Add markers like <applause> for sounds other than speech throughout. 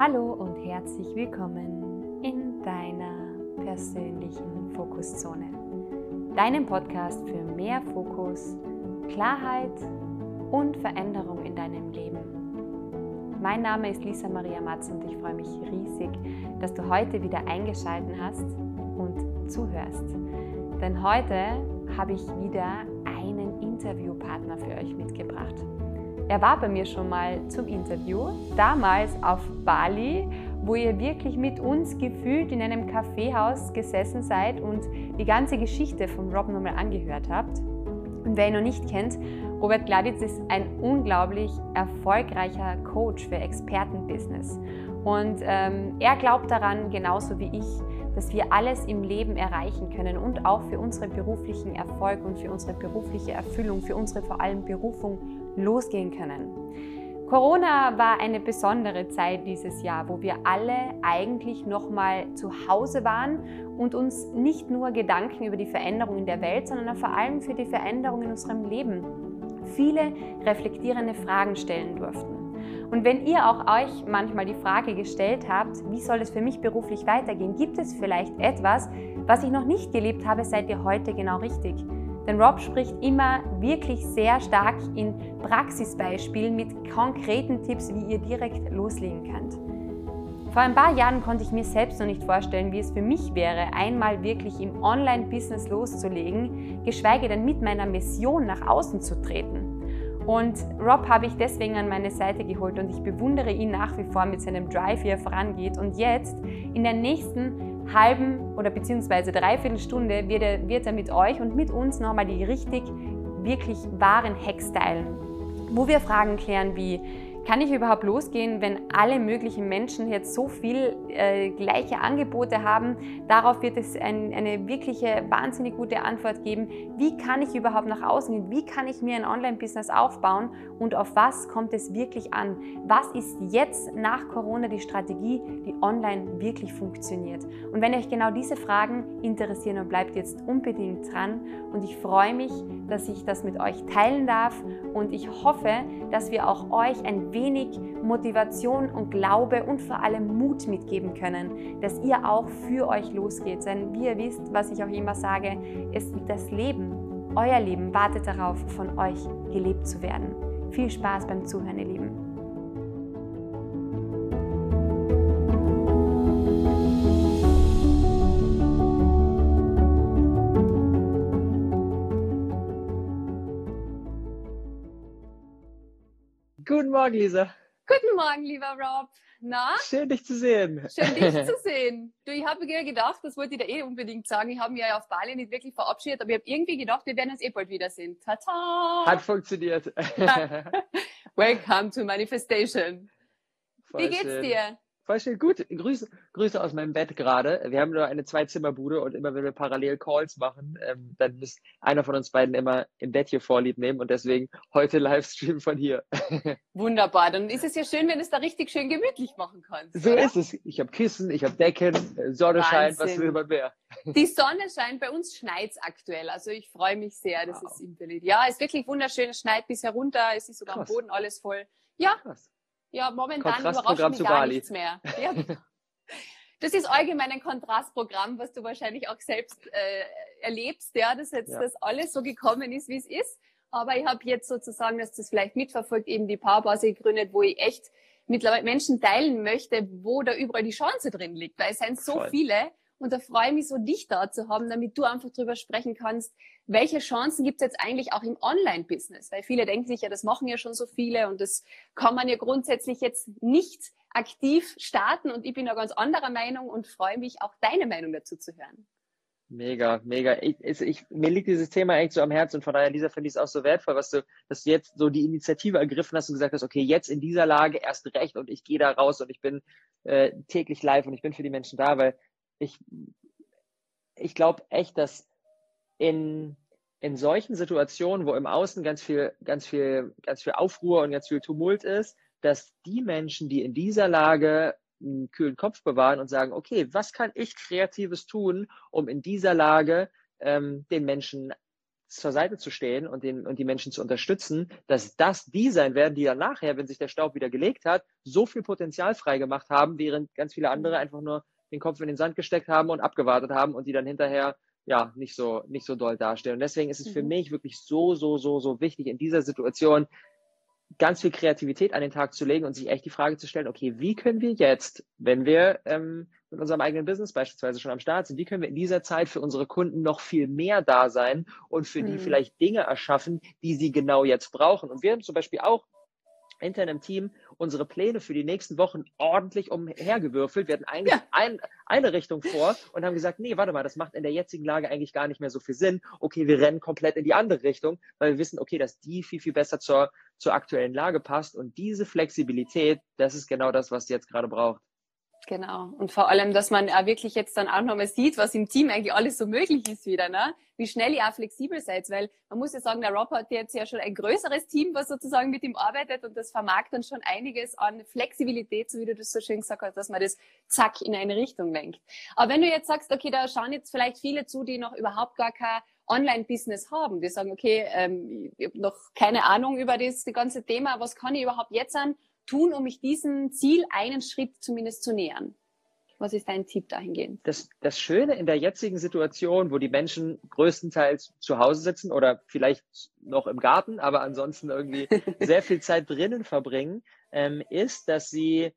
Hallo und herzlich willkommen in deiner persönlichen Fokuszone. Deinem Podcast für mehr Fokus, Klarheit und Veränderung in deinem Leben. Mein Name ist Lisa Maria Matz und ich freue mich riesig, dass du heute wieder eingeschaltet hast und zuhörst. Denn heute habe ich wieder einen Interviewpartner für euch mitgebracht. Er war bei mir schon mal zum Interview, damals auf Bali, wo ihr wirklich mit uns gefühlt in einem Kaffeehaus gesessen seid und die ganze Geschichte von Rob nochmal angehört habt. Und wer ihn noch nicht kennt, Robert Gladitz ist ein unglaublich erfolgreicher Coach für Expertenbusiness. Und ähm, er glaubt daran, genauso wie ich, dass wir alles im Leben erreichen können und auch für unseren beruflichen Erfolg und für unsere berufliche Erfüllung, für unsere vor allem Berufung losgehen können. Corona war eine besondere Zeit dieses Jahr, wo wir alle eigentlich nochmal zu Hause waren und uns nicht nur Gedanken über die Veränderung in der Welt, sondern vor allem für die Veränderung in unserem Leben viele reflektierende Fragen stellen durften. Und wenn ihr auch euch manchmal die Frage gestellt habt, wie soll es für mich beruflich weitergehen, gibt es vielleicht etwas, was ich noch nicht gelebt habe, seid ihr heute genau richtig. Denn Rob spricht immer wirklich sehr stark in Praxisbeispielen mit konkreten Tipps, wie ihr direkt loslegen könnt. Vor ein paar Jahren konnte ich mir selbst noch nicht vorstellen, wie es für mich wäre, einmal wirklich im Online-Business loszulegen, geschweige denn mit meiner Mission nach außen zu treten. Und Rob habe ich deswegen an meine Seite geholt und ich bewundere ihn nach wie vor mit seinem Drive, wie er vorangeht. Und jetzt, in der nächsten halben oder beziehungsweise dreiviertel Stunde wird er, wird er mit euch und mit uns nochmal die richtig, wirklich wahren Hacks teilen, wo wir Fragen klären wie, kann ich überhaupt losgehen, wenn alle möglichen Menschen jetzt so viel äh, gleiche Angebote haben? Darauf wird es ein, eine wirkliche, wahnsinnig gute Antwort geben. Wie kann ich überhaupt nach außen gehen? Wie kann ich mir ein Online-Business aufbauen? Und auf was kommt es wirklich an? Was ist jetzt nach Corona die Strategie, die online wirklich funktioniert? Und wenn euch genau diese Fragen interessieren, dann bleibt jetzt unbedingt dran. Und ich freue mich, dass ich das mit euch teilen darf. Und ich hoffe, dass wir auch euch ein wenig Motivation und Glaube und vor allem Mut mitgeben können, dass ihr auch für euch losgeht. Denn wie ihr wisst, was ich auch immer sage, ist das Leben, euer Leben wartet darauf, von euch gelebt zu werden. Viel Spaß beim Zuhören, ihr Lieben. Guten Morgen, Lisa. Guten Morgen, lieber Rob. Na? Schön, dich zu sehen. Schön, dich <laughs> zu sehen. Du, ich habe mir gedacht, das wollte ich dir eh unbedingt sagen. Ich habe mich ja auf Bali nicht wirklich verabschiedet, aber ich habe irgendwie gedacht, wir werden uns eh bald wiedersehen. Tata! Hat funktioniert. <laughs> Welcome to Manifestation. Voll Wie geht's schön. dir? Voll schön. Gut. Grüße, Grüße aus meinem Bett gerade. Wir haben nur eine Zwei-Zimmer-Bude und immer wenn wir parallel Calls machen, ähm, dann muss einer von uns beiden immer im Bett hier vorlieb nehmen und deswegen heute Livestream von hier. <laughs> Wunderbar. Dann ist es ja schön, wenn du es da richtig schön gemütlich machen kannst. So oder? ist es. Ich habe Kissen, ich habe Decken, äh, Sonne scheint, was will man mehr? Die <laughs> Sonne scheint, bei uns schneit es aktuell. Also ich freue mich sehr, dass wow. es im Bild. Ja, es ist wirklich wunderschön, es schneit bis herunter, es ist sogar Krass. am Boden alles voll. Ja, Krass. Ja, momentan überrascht mich gar Bali. nichts mehr. Ja. <laughs> Das ist allgemein ein Kontrastprogramm, was du wahrscheinlich auch selbst äh, erlebst, ja, dass jetzt ja. das alles so gekommen ist, wie es ist. Aber ich habe jetzt sozusagen, dass das vielleicht mitverfolgt, eben die Powerbase gegründet, wo ich echt mittlerweile Menschen teilen möchte, wo da überall die Chance drin liegt. Weil es sind so Voll. viele und da freue ich mich so, dich da zu haben, damit du einfach drüber sprechen kannst, welche Chancen gibt es jetzt eigentlich auch im Online-Business? Weil viele denken sich ja, das machen ja schon so viele und das kann man ja grundsätzlich jetzt nicht aktiv starten. Und ich bin da ganz anderer Meinung und freue mich, auch deine Meinung dazu zu hören. Mega, mega. Ich, ich, mir liegt dieses Thema echt so am Herzen und von daher, Lisa, finde ich es auch so wertvoll, was du, dass du jetzt so die Initiative ergriffen hast und gesagt hast, okay, jetzt in dieser Lage erst recht und ich gehe da raus und ich bin äh, täglich live und ich bin für die Menschen da, weil ich, ich glaube echt, dass in, in solchen Situationen, wo im Außen ganz viel, ganz viel, ganz viel Aufruhr und ganz viel Tumult ist, dass die Menschen, die in dieser Lage einen kühlen Kopf bewahren und sagen, okay, was kann ich Kreatives tun, um in dieser Lage ähm, den Menschen zur Seite zu stehen und, den, und die Menschen zu unterstützen, dass das die sein werden, die dann nachher, wenn sich der Staub wieder gelegt hat, so viel Potenzial freigemacht haben, während ganz viele andere einfach nur den Kopf in den Sand gesteckt haben und abgewartet haben und die dann hinterher ja nicht so nicht so doll dastehen. Und deswegen ist es mhm. für mich wirklich so so so so wichtig in dieser Situation ganz viel Kreativität an den Tag zu legen und sich echt die Frage zu stellen, okay, wie können wir jetzt, wenn wir ähm, mit unserem eigenen Business beispielsweise schon am Start sind, wie können wir in dieser Zeit für unsere Kunden noch viel mehr da sein und für mhm. die vielleicht Dinge erschaffen, die sie genau jetzt brauchen. Und wir haben zum Beispiel auch intern im Team unsere Pläne für die nächsten Wochen ordentlich umhergewürfelt. Wir hatten eigentlich ja. ein, eine Richtung vor und haben gesagt, nee, warte mal, das macht in der jetzigen Lage eigentlich gar nicht mehr so viel Sinn. Okay, wir rennen komplett in die andere Richtung, weil wir wissen, okay, dass die viel, viel besser zur, zur aktuellen Lage passt. Und diese Flexibilität, das ist genau das, was die jetzt gerade braucht. Genau. Und vor allem, dass man auch wirklich jetzt dann auch nochmal sieht, was im Team eigentlich alles so möglich ist wieder, ne? Wie schnell ihr auch flexibel seid, weil man muss ja sagen, der Rob hat jetzt ja schon ein größeres Team, was sozusagen mit ihm arbeitet und das vermag dann schon einiges an Flexibilität, so wie du das so schön gesagt hast, dass man das zack in eine Richtung lenkt. Aber wenn du jetzt sagst, okay, da schauen jetzt vielleicht viele zu, die noch überhaupt gar kein Online-Business haben, die sagen, okay, ähm, ich habe noch keine Ahnung über das, das ganze Thema, was kann ich überhaupt jetzt an? Tun, um mich diesem Ziel einen Schritt zumindest zu nähern? Was ist dein Tipp dahingehend? Das, das Schöne in der jetzigen Situation, wo die Menschen größtenteils zu Hause sitzen oder vielleicht noch im Garten, aber ansonsten irgendwie <laughs> sehr viel Zeit drinnen verbringen, ähm, ist, dass sie,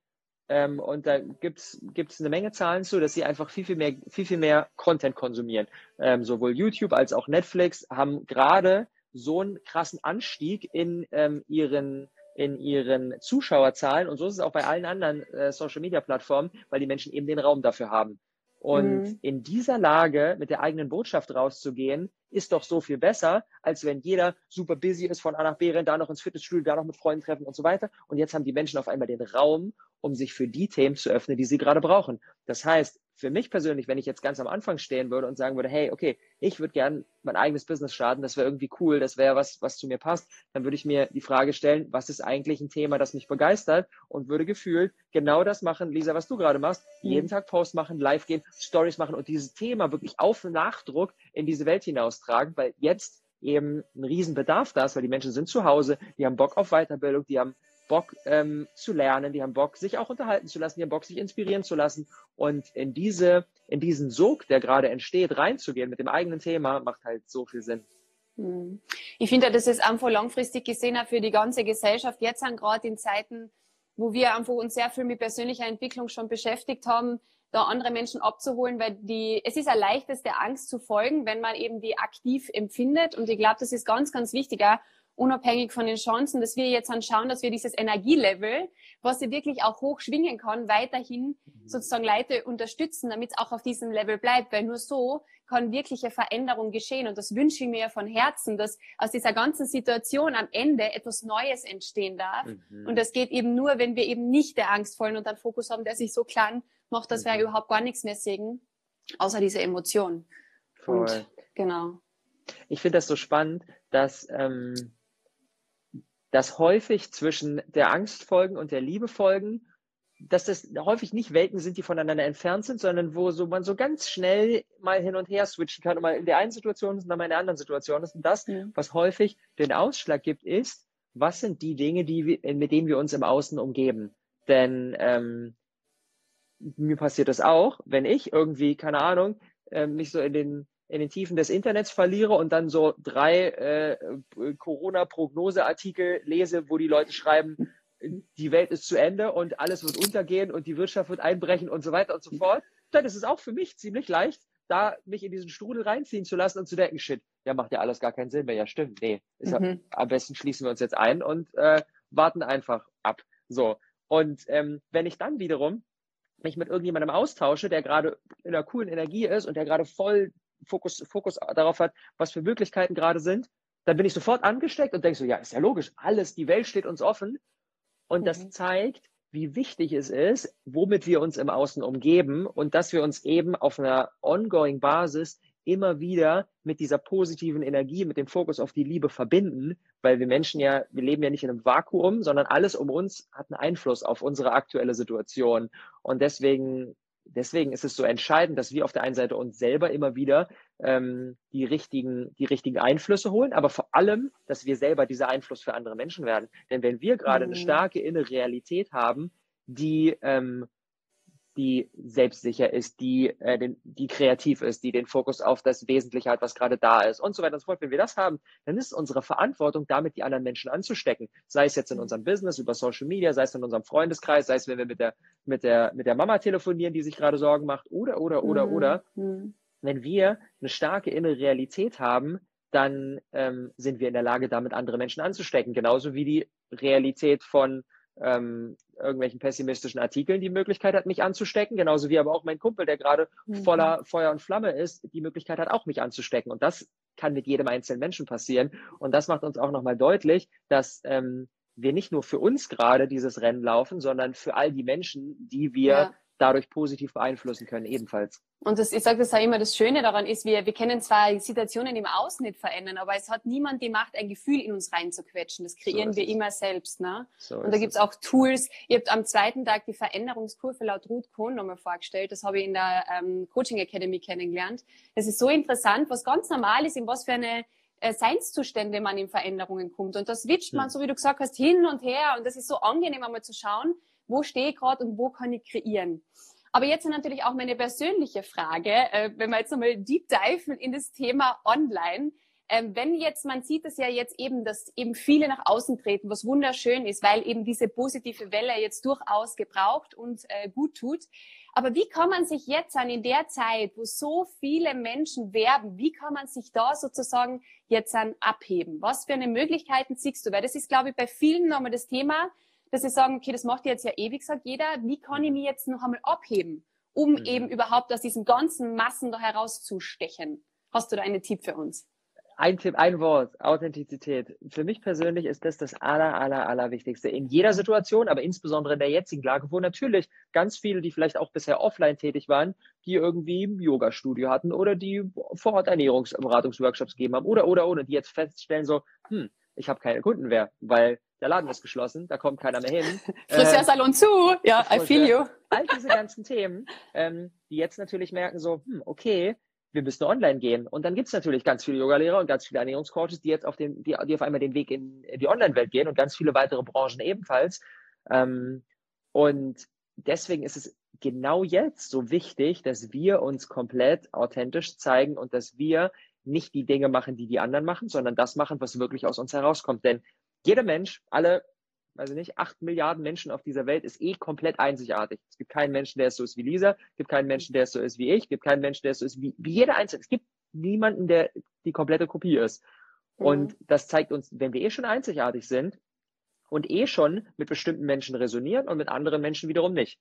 ähm, und da gibt es eine Menge Zahlen zu, dass sie einfach viel, viel mehr, viel, viel mehr Content konsumieren. Ähm, sowohl YouTube als auch Netflix haben gerade so einen krassen Anstieg in ähm, ihren in ihren Zuschauerzahlen und so ist es auch bei allen anderen äh, Social-Media-Plattformen, weil die Menschen eben den Raum dafür haben. Und mhm. in dieser Lage mit der eigenen Botschaft rauszugehen, ist doch so viel besser, als wenn jeder super busy ist, von A nach B rennt, da noch ins Fitnessstudio, da noch mit Freunden treffen und so weiter. Und jetzt haben die Menschen auf einmal den Raum, um sich für die Themen zu öffnen, die sie gerade brauchen. Das heißt, für mich persönlich, wenn ich jetzt ganz am Anfang stehen würde und sagen würde, hey, okay, ich würde gern mein eigenes Business starten, das wäre irgendwie cool, das wäre was, was zu mir passt, dann würde ich mir die Frage stellen, was ist eigentlich ein Thema, das mich begeistert und würde gefühlt genau das machen, Lisa, was du gerade machst, mhm. jeden Tag Post machen, live gehen, Stories machen und dieses Thema wirklich auf Nachdruck in diese Welt hinaustragen, weil jetzt eben ein Riesenbedarf da ist, weil die Menschen sind zu Hause, die haben Bock auf Weiterbildung, die haben Bock ähm, zu lernen, die haben Bock, sich auch unterhalten zu lassen, die haben Bock, sich inspirieren zu lassen. Und in diese, in diesen Sog, der gerade entsteht, reinzugehen mit dem eigenen Thema, macht halt so viel Sinn. Hm. Ich finde, das ist einfach langfristig gesehen auch für die ganze Gesellschaft. Jetzt sind gerade in Zeiten, wo wir einfach uns sehr viel mit persönlicher Entwicklung schon beschäftigt haben, da andere Menschen abzuholen, weil die, es ist ein leichtes, der Angst zu folgen, wenn man eben die aktiv empfindet. Und ich glaube, das ist ganz, ganz wichtig, auch unabhängig von den Chancen, dass wir jetzt anschauen, dass wir dieses Energielevel, was sie wirklich auch hoch schwingen kann, weiterhin mhm. sozusagen Leute unterstützen, damit es auch auf diesem Level bleibt, weil nur so kann wirkliche Veränderung geschehen. Und das wünsche ich mir von Herzen, dass aus dieser ganzen Situation am Ende etwas Neues entstehen darf. Mhm. Und das geht eben nur, wenn wir eben nicht der Angstvollen und einen Fokus haben, der sich so klein macht, dass mhm. wir überhaupt gar nichts mehr sehen, außer diese Emotion. Voll. Und, genau. Ich finde das so spannend, dass ähm, dass häufig zwischen der Angst folgen und der Liebe folgen, dass das häufig nicht Welten sind, die voneinander entfernt sind, sondern wo so man so ganz schnell mal hin und her switchen kann und mal in der einen Situation ist und dann mal in der anderen Situation ist. Und das, ja. was häufig den Ausschlag gibt, ist, was sind die Dinge, die wir, mit denen wir uns im Außen umgeben? Denn ähm, mir passiert das auch, wenn ich irgendwie, keine Ahnung, äh, mich so in den in den Tiefen des Internets verliere und dann so drei äh, Corona-Prognoseartikel lese, wo die Leute schreiben, die Welt ist zu Ende und alles wird untergehen und die Wirtschaft wird einbrechen und so weiter und so fort, dann ist es auch für mich ziemlich leicht, da mich in diesen Strudel reinziehen zu lassen und zu denken, shit, ja, macht ja alles gar keinen Sinn mehr. Ja, stimmt, nee. Ist mhm. am besten schließen wir uns jetzt ein und äh, warten einfach ab. So. Und ähm, wenn ich dann wiederum mich mit irgendjemandem austausche, der gerade in einer coolen Energie ist und der gerade voll Fokus, Fokus darauf hat, was für Möglichkeiten gerade sind, dann bin ich sofort angesteckt und denke so, ja, ist ja logisch, alles, die Welt steht uns offen. Und mhm. das zeigt, wie wichtig es ist, womit wir uns im Außen umgeben und dass wir uns eben auf einer ongoing Basis immer wieder mit dieser positiven Energie, mit dem Fokus auf die Liebe verbinden, weil wir Menschen ja, wir leben ja nicht in einem Vakuum, sondern alles um uns hat einen Einfluss auf unsere aktuelle Situation. Und deswegen deswegen ist es so entscheidend, dass wir auf der einen Seite uns selber immer wieder ähm, die, richtigen, die richtigen Einflüsse holen, aber vor allem, dass wir selber dieser Einfluss für andere Menschen werden. Denn wenn wir gerade mhm. eine starke innere Realität haben, die ähm, die selbstsicher ist, die, äh, den, die kreativ ist, die den Fokus auf das Wesentliche hat, was gerade da ist und so weiter und so fort. Wenn wir das haben, dann ist es unsere Verantwortung, damit die anderen Menschen anzustecken. Sei es jetzt in unserem Business, über Social Media, sei es in unserem Freundeskreis, sei es, wenn wir mit der, mit der, mit der Mama telefonieren, die sich gerade Sorgen macht, oder, oder, oder, mhm. oder. Mhm. Wenn wir eine starke innere Realität haben, dann ähm, sind wir in der Lage, damit andere Menschen anzustecken. Genauso wie die Realität von ähm, irgendwelchen pessimistischen Artikeln die Möglichkeit hat, mich anzustecken, genauso wie aber auch mein Kumpel, der gerade mhm. voller Feuer und Flamme ist, die Möglichkeit hat, auch mich anzustecken. Und das kann mit jedem einzelnen Menschen passieren. Und das macht uns auch nochmal deutlich, dass ähm, wir nicht nur für uns gerade dieses Rennen laufen, sondern für all die Menschen, die wir ja dadurch positiv beeinflussen können, ebenfalls. Und das, ich sage das auch immer, das Schöne daran ist, wir, wir können zwar Situationen im Außen nicht verändern, aber es hat niemand die Macht, ein Gefühl in uns reinzuquetschen. Das kreieren so wir es. immer selbst. Ne? So und da gibt es auch Tools. Ihr habt am zweiten Tag die Veränderungskurve laut Ruth Kohn nochmal vorgestellt. Das habe ich in der ähm, Coaching Academy kennengelernt. Das ist so interessant, was ganz normal ist, in was für eine äh, Seinszustände man in Veränderungen kommt. Und das switcht man, hm. so wie du gesagt hast, hin und her. Und das ist so angenehm, einmal zu schauen, wo stehe ich gerade und wo kann ich kreieren. Aber jetzt natürlich auch meine persönliche Frage, äh, wenn wir jetzt nochmal deep dive in das Thema Online. Ähm, wenn jetzt, man sieht es ja jetzt eben, dass eben viele nach außen treten, was wunderschön ist, weil eben diese positive Welle jetzt durchaus gebraucht und äh, gut tut. Aber wie kann man sich jetzt an in der Zeit, wo so viele Menschen werben, wie kann man sich da sozusagen jetzt an abheben? Was für eine Möglichkeiten siehst du? Weil das ist, glaube ich, bei vielen nochmal das Thema, dass sie sagen, okay, das macht jetzt ja ewig, sagt jeder, wie kann ich mich jetzt noch einmal abheben, um mhm. eben überhaupt aus diesen ganzen Massen da herauszustechen? Hast du da einen Tipp für uns? Ein Tipp, ein Wort, Authentizität. Für mich persönlich ist das das aller, aller, aller Wichtigste. In jeder Situation, aber insbesondere in der jetzigen Lage, wo natürlich ganz viele, die vielleicht auch bisher offline tätig waren, die irgendwie ein Yoga-Studio hatten oder die vor Ort Ernährungsberatungsworkshops gegeben haben oder, oder, oder, die jetzt feststellen so, hm, ich habe keine Kunden mehr, weil der Laden ist geschlossen, da kommt keiner mehr hin. <laughs> Friseursalon äh, zu, ja, I feel you. All diese ganzen Themen, ähm, die jetzt natürlich merken so, hm, okay, wir müssen online gehen. Und dann gibt's natürlich ganz viele Yogalehrer und ganz viele Ernährungscoaches, die jetzt auf den, die, die auf einmal den Weg in, in die Online-Welt gehen und ganz viele weitere Branchen ebenfalls. Ähm, und deswegen ist es genau jetzt so wichtig, dass wir uns komplett authentisch zeigen und dass wir nicht die Dinge machen, die die anderen machen, sondern das machen, was wirklich aus uns herauskommt. Denn jeder Mensch, alle, weiß ich nicht, acht Milliarden Menschen auf dieser Welt ist eh komplett einzigartig. Es gibt keinen Menschen, der so ist wie Lisa, es gibt keinen Menschen, der so ist wie ich, es gibt keinen Menschen, der so ist wie, wie jeder Einzelne. Es gibt niemanden, der die komplette Kopie ist. Mhm. Und das zeigt uns, wenn wir eh schon einzigartig sind und eh schon mit bestimmten Menschen resonieren und mit anderen Menschen wiederum nicht,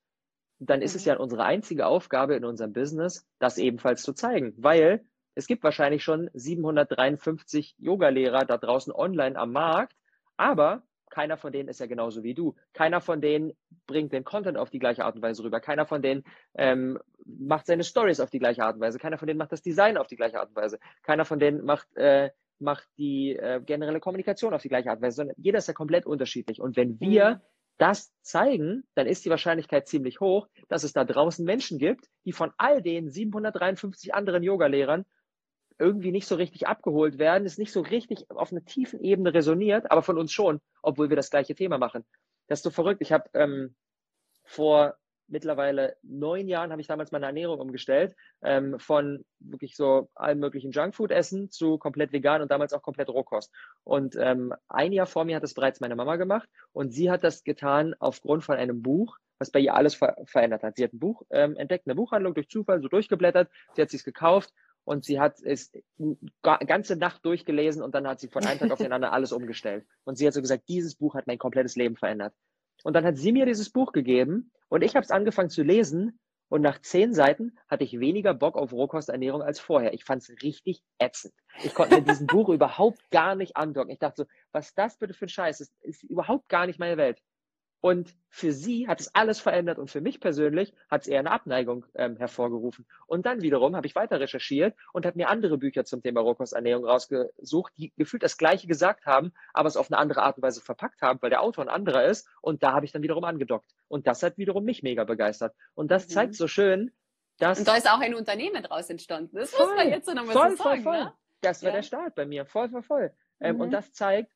dann ist mhm. es ja unsere einzige Aufgabe in unserem Business, das ebenfalls zu zeigen, weil es gibt wahrscheinlich schon 753 Yogalehrer da draußen online am Markt, aber keiner von denen ist ja genauso wie du. Keiner von denen bringt den Content auf die gleiche Art und Weise rüber. Keiner von denen ähm, macht seine Stories auf die gleiche Art und Weise. Keiner von denen macht das Design auf die gleiche Art und Weise. Keiner von denen macht, äh, macht die äh, generelle Kommunikation auf die gleiche Art und Weise, sondern jeder ist ja komplett unterschiedlich. Und wenn wir mhm. das zeigen, dann ist die Wahrscheinlichkeit ziemlich hoch, dass es da draußen Menschen gibt, die von all den 753 anderen Yoga-Lehrern irgendwie nicht so richtig abgeholt werden, es nicht so richtig auf einer tiefen Ebene resoniert, aber von uns schon, obwohl wir das gleiche Thema machen. Das ist so verrückt. Ich habe ähm, vor mittlerweile neun Jahren habe ich damals meine Ernährung umgestellt, ähm, von wirklich so allem möglichen Junkfood-Essen zu komplett vegan und damals auch komplett Rohkost. Und ähm, ein Jahr vor mir hat das bereits meine Mama gemacht und sie hat das getan aufgrund von einem Buch, was bei ihr alles ver verändert hat. Sie hat ein Buch ähm, entdeckt, eine Buchhandlung durch Zufall, so durchgeblättert, sie hat sich gekauft und sie hat es ganze Nacht durchgelesen und dann hat sie von einem Tag auf den anderen alles umgestellt. Und sie hat so gesagt, dieses Buch hat mein komplettes Leben verändert. Und dann hat sie mir dieses Buch gegeben und ich habe es angefangen zu lesen und nach zehn Seiten hatte ich weniger Bock auf Rohkosternährung als vorher. Ich fand es richtig ätzend. Ich konnte mit diesem Buch <laughs> überhaupt gar nicht andocken. Ich dachte so, was das bitte für ein Scheiß ist, ist überhaupt gar nicht meine Welt. Und für sie hat es alles verändert und für mich persönlich hat es eher eine Abneigung ähm, hervorgerufen. Und dann wiederum habe ich weiter recherchiert und habe mir andere Bücher zum Thema Rohkosternährung rausgesucht, die gefühlt das Gleiche gesagt haben, aber es auf eine andere Art und Weise verpackt haben, weil der Autor ein anderer ist. Und da habe ich dann wiederum angedockt. Und das hat wiederum mich mega begeistert. Und das mhm. zeigt so schön, Das, und da ist auch ein Unternehmen draus entstanden. Das voll, muss man jetzt so nochmal voll, so sagen. Voll, voll. Ne? Das war ja. der Start bei mir. Voll, voll, voll. Ähm, mhm. Und das zeigt,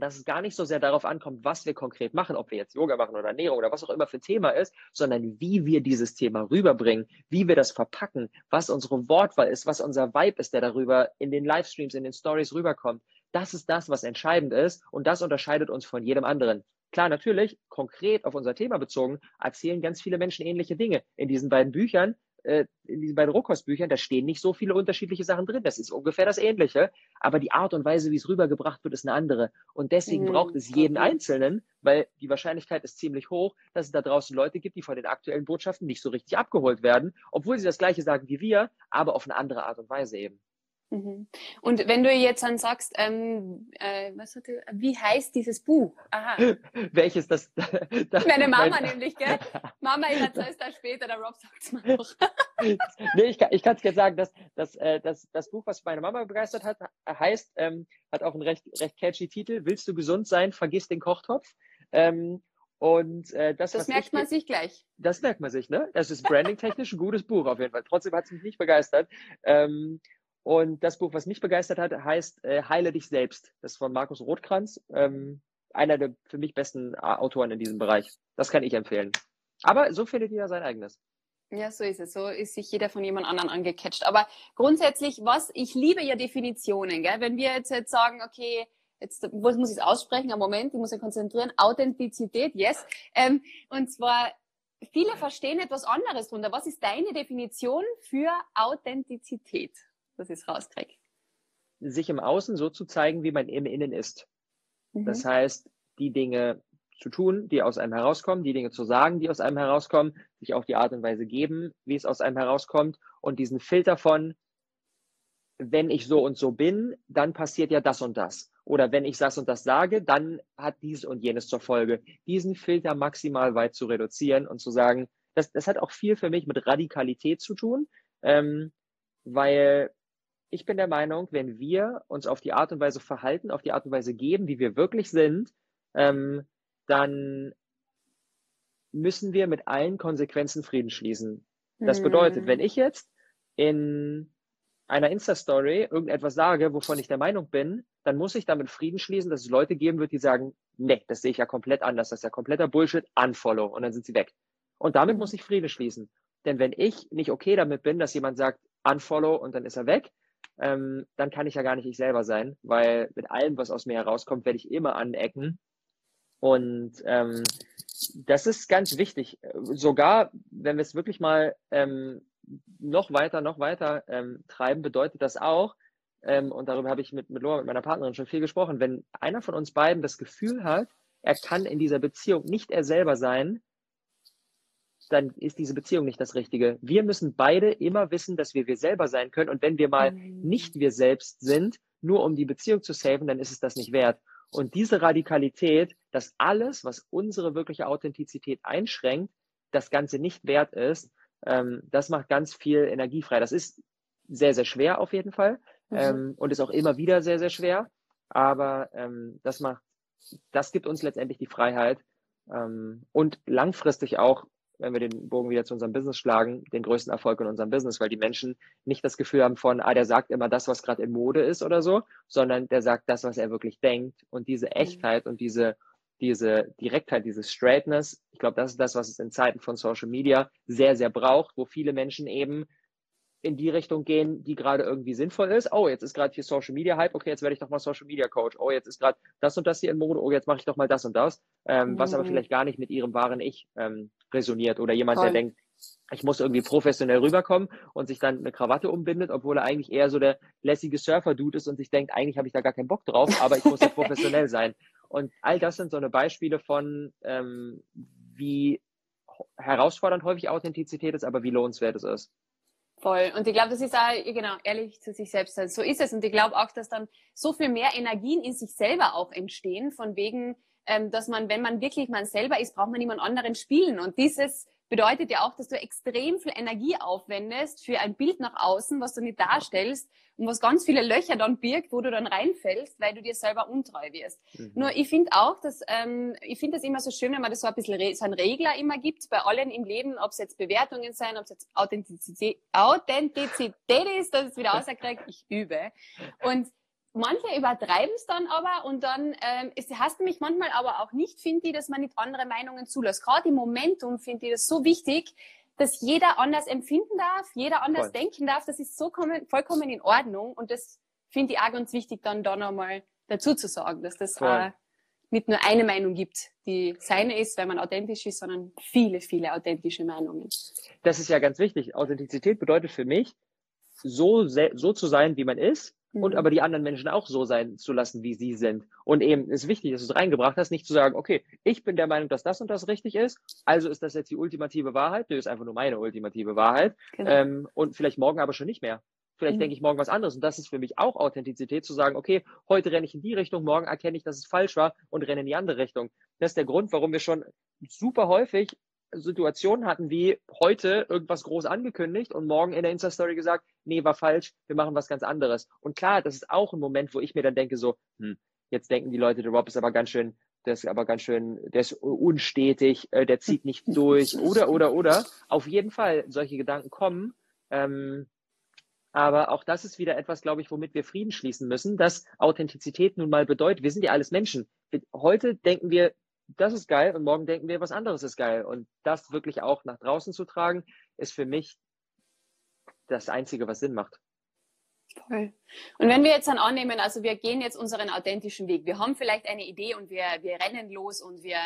dass es gar nicht so sehr darauf ankommt, was wir konkret machen, ob wir jetzt Yoga machen oder Ernährung oder was auch immer für Thema ist, sondern wie wir dieses Thema rüberbringen, wie wir das verpacken, was unsere Wortwahl ist, was unser Vibe ist, der darüber in den Livestreams, in den Stories rüberkommt. Das ist das, was entscheidend ist und das unterscheidet uns von jedem anderen. Klar, natürlich, konkret auf unser Thema bezogen, erzählen ganz viele Menschen ähnliche Dinge. In diesen beiden Büchern äh, in diesen beiden Rohkostbüchern, da stehen nicht so viele unterschiedliche Sachen drin. Das ist ungefähr das Ähnliche, aber die Art und Weise, wie es rübergebracht wird, ist eine andere. Und deswegen mhm. braucht es jeden Einzelnen, weil die Wahrscheinlichkeit ist ziemlich hoch, dass es da draußen Leute gibt, die von den aktuellen Botschaften nicht so richtig abgeholt werden, obwohl sie das Gleiche sagen wie wir, aber auf eine andere Art und Weise eben. Mhm. Und wenn du jetzt dann sagst, ähm, äh, was hat du, wie heißt dieses Buch? Aha. <laughs> Welches das? <laughs> das Meine Mama mein, nämlich, gell? <laughs> Mama, ich erzähl's da später, der Rob sagt's mal noch. nee, ich, ich kann es jetzt sagen, dass, dass, äh, dass das Buch, was meine Mama begeistert hat, heißt, ähm, hat auch einen recht, recht catchy Titel, Willst du gesund sein, vergiss den Kochtopf. Ähm, und äh, das, das merkt ich, man sich gleich. Das merkt man sich, ne? Das ist branding-technisch ein gutes Buch auf jeden Fall. Trotzdem hat es mich nicht begeistert. Ähm, und das Buch, was mich begeistert hat, heißt äh, Heile dich selbst. Das ist von Markus Rothkranz, ähm, einer der für mich besten Autoren in diesem Bereich. Das kann ich empfehlen. Aber so findet jeder sein eigenes. Ja, so ist es. So ist sich jeder von jemand anderem angecatcht. Aber grundsätzlich, was, ich liebe ja Definitionen, gell? Wenn wir jetzt, jetzt sagen, okay, jetzt was muss ich es aussprechen, am Moment, ich muss mich konzentrieren, Authentizität, yes. Ähm, und zwar, viele verstehen etwas anderes drunter. Was ist deine Definition für Authentizität? Dass ich es rauskriege. Sich im Außen so zu zeigen, wie man im Innen ist. Mhm. Das heißt, die Dinge zu tun, die aus einem herauskommen, die Dinge zu sagen, die aus einem herauskommen, sich auch die Art und Weise geben, wie es aus einem herauskommt und diesen Filter von, wenn ich so und so bin, dann passiert ja das und das. Oder wenn ich das und das sage, dann hat dies und jenes zur Folge. Diesen Filter maximal weit zu reduzieren und zu sagen, das, das hat auch viel für mich mit Radikalität zu tun, ähm, weil ich bin der Meinung, wenn wir uns auf die Art und Weise verhalten, auf die Art und Weise geben, wie wir wirklich sind, ähm, dann müssen wir mit allen Konsequenzen Frieden schließen. Das bedeutet, wenn hm. ich jetzt in einer Insta-Story irgendetwas sage, wovon ich der Meinung bin, dann muss ich damit Frieden schließen, dass es Leute geben wird, die sagen, nee, das sehe ich ja komplett anders, das ist ja kompletter Bullshit, unfollow und dann sind sie weg. Und damit muss ich Frieden schließen. Denn wenn ich nicht okay damit bin, dass jemand sagt, unfollow und dann ist er weg, ähm, dann kann ich ja gar nicht ich selber sein, weil mit allem, was aus mir herauskommt, werde ich immer anecken. Und ähm, das ist ganz wichtig. Sogar, wenn wir es wirklich mal ähm, noch weiter, noch weiter ähm, treiben, bedeutet das auch, ähm, und darüber habe ich mit, mit Laura, mit meiner Partnerin schon viel gesprochen, wenn einer von uns beiden das Gefühl hat, er kann in dieser Beziehung nicht er selber sein, dann ist diese Beziehung nicht das Richtige. Wir müssen beide immer wissen, dass wir wir selber sein können. Und wenn wir mal mhm. nicht wir selbst sind, nur um die Beziehung zu saven, dann ist es das nicht wert. Und diese Radikalität, dass alles, was unsere wirkliche Authentizität einschränkt, das Ganze nicht wert ist, ähm, das macht ganz viel Energie frei. Das ist sehr, sehr schwer auf jeden Fall mhm. ähm, und ist auch immer wieder sehr, sehr schwer. Aber ähm, das macht, das gibt uns letztendlich die Freiheit ähm, und langfristig auch wenn wir den Bogen wieder zu unserem Business schlagen, den größten Erfolg in unserem Business, weil die Menschen nicht das Gefühl haben von, ah, der sagt immer das, was gerade in Mode ist oder so, sondern der sagt das, was er wirklich denkt. Und diese mhm. Echtheit und diese, diese Direktheit, dieses Straightness, ich glaube, das ist das, was es in Zeiten von Social Media sehr, sehr braucht, wo viele Menschen eben in die Richtung gehen, die gerade irgendwie sinnvoll ist. Oh, jetzt ist gerade hier Social Media Hype, okay, jetzt werde ich doch mal Social Media Coach. Oh, jetzt ist gerade das und das hier in Mode, oh, jetzt mache ich doch mal das und das, ähm, mhm. was aber mhm. vielleicht gar nicht mit ihrem wahren Ich ähm, resoniert. Oder jemand, Toll. der denkt, ich muss irgendwie professionell rüberkommen und sich dann eine Krawatte umbindet, obwohl er eigentlich eher so der lässige Surfer-Dude ist und sich denkt, eigentlich habe ich da gar keinen Bock drauf, aber ich muss ja <laughs> professionell sein. Und all das sind so eine Beispiele von, ähm, wie herausfordernd häufig Authentizität ist, aber wie lohnenswert es ist. Voll. Und ich glaube, das ist auch, genau, ehrlich zu sich selbst sein. So ist es. Und ich glaube auch, dass dann so viel mehr Energien in sich selber auch entstehen, von wegen, ähm, dass man, wenn man wirklich man selber ist, braucht man niemand anderen spielen. Und dieses bedeutet ja auch, dass du extrem viel Energie aufwendest für ein Bild nach außen, was du nicht darstellst und was ganz viele Löcher dann birgt, wo du dann reinfällst, weil du dir selber untreu wirst. Mhm. Nur ich finde auch, dass ähm, ich finde das immer so schön, wenn man das so ein bisschen so einen Regler immer gibt bei allen im Leben, ob es jetzt Bewertungen sein, ob es jetzt Authentizität, Authentizität ist, dass es wieder <laughs> auserkriegt, ich übe. Und manche übertreiben es dann aber und dann ähm, es hasst mich manchmal aber auch nicht, finde ich, dass man nicht andere Meinungen zulässt. Gerade im Momentum finde ich das so wichtig, dass jeder anders empfinden darf, jeder anders Voll. denken darf. Das ist so kommen, vollkommen in Ordnung und das finde ich auch ganz wichtig, dann da nochmal dazu zu sagen, dass das äh, nicht nur eine Meinung gibt, die seine ist, weil man authentisch ist, sondern viele, viele authentische Meinungen. Das ist ja ganz wichtig. Authentizität bedeutet für mich, so, so zu sein, wie man ist. Und aber die anderen Menschen auch so sein zu lassen, wie sie sind. Und eben ist wichtig, dass du es reingebracht hast, nicht zu sagen, okay, ich bin der Meinung, dass das und das richtig ist, also ist das jetzt die ultimative Wahrheit, das ist einfach nur meine ultimative Wahrheit genau. ähm, und vielleicht morgen aber schon nicht mehr. Vielleicht mhm. denke ich morgen was anderes. Und das ist für mich auch Authentizität, zu sagen, okay, heute renne ich in die Richtung, morgen erkenne ich, dass es falsch war und renne in die andere Richtung. Das ist der Grund, warum wir schon super häufig Situationen hatten wie heute irgendwas groß angekündigt und morgen in der Insta-Story gesagt, nee, war falsch, wir machen was ganz anderes. Und klar, das ist auch ein Moment, wo ich mir dann denke, so, hm, jetzt denken die Leute, der Rob ist aber ganz schön, der ist aber ganz schön, der ist unstetig, äh, der zieht nicht <laughs> durch, oder, oder, oder. Auf jeden Fall, solche Gedanken kommen. Ähm, aber auch das ist wieder etwas, glaube ich, womit wir Frieden schließen müssen, dass Authentizität nun mal bedeutet, wir sind ja alles Menschen. Heute denken wir, das ist geil und morgen denken wir, was anderes ist geil. Und das wirklich auch nach draußen zu tragen, ist für mich das Einzige, was Sinn macht. Toll. Und wenn wir jetzt dann annehmen, also wir gehen jetzt unseren authentischen Weg, wir haben vielleicht eine Idee und wir, wir rennen los und wir,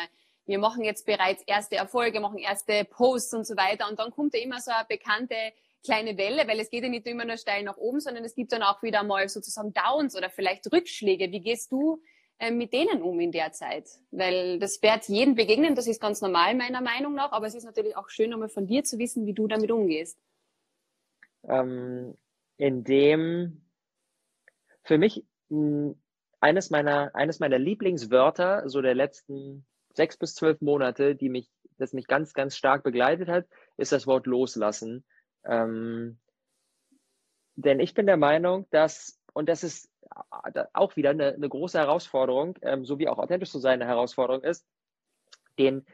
wir machen jetzt bereits erste Erfolge, machen erste Posts und so weiter und dann kommt ja immer so eine bekannte kleine Welle, weil es geht ja nicht immer nur steil nach oben, sondern es gibt dann auch wieder mal sozusagen Downs oder vielleicht Rückschläge. Wie gehst du äh, mit denen um in der Zeit? Weil das wird jedem begegnen, das ist ganz normal meiner Meinung nach, aber es ist natürlich auch schön, einmal von dir zu wissen, wie du damit umgehst. Ähm, indem für mich mh, eines meiner, eines meiner Lieblingswörter so der letzten sechs bis zwölf Monate, die mich, das mich ganz, ganz stark begleitet hat, ist das Wort loslassen. Ähm, denn ich bin der Meinung, dass, und das ist auch wieder eine, eine große Herausforderung, ähm, so wie auch authentisch zu sein eine Herausforderung ist, den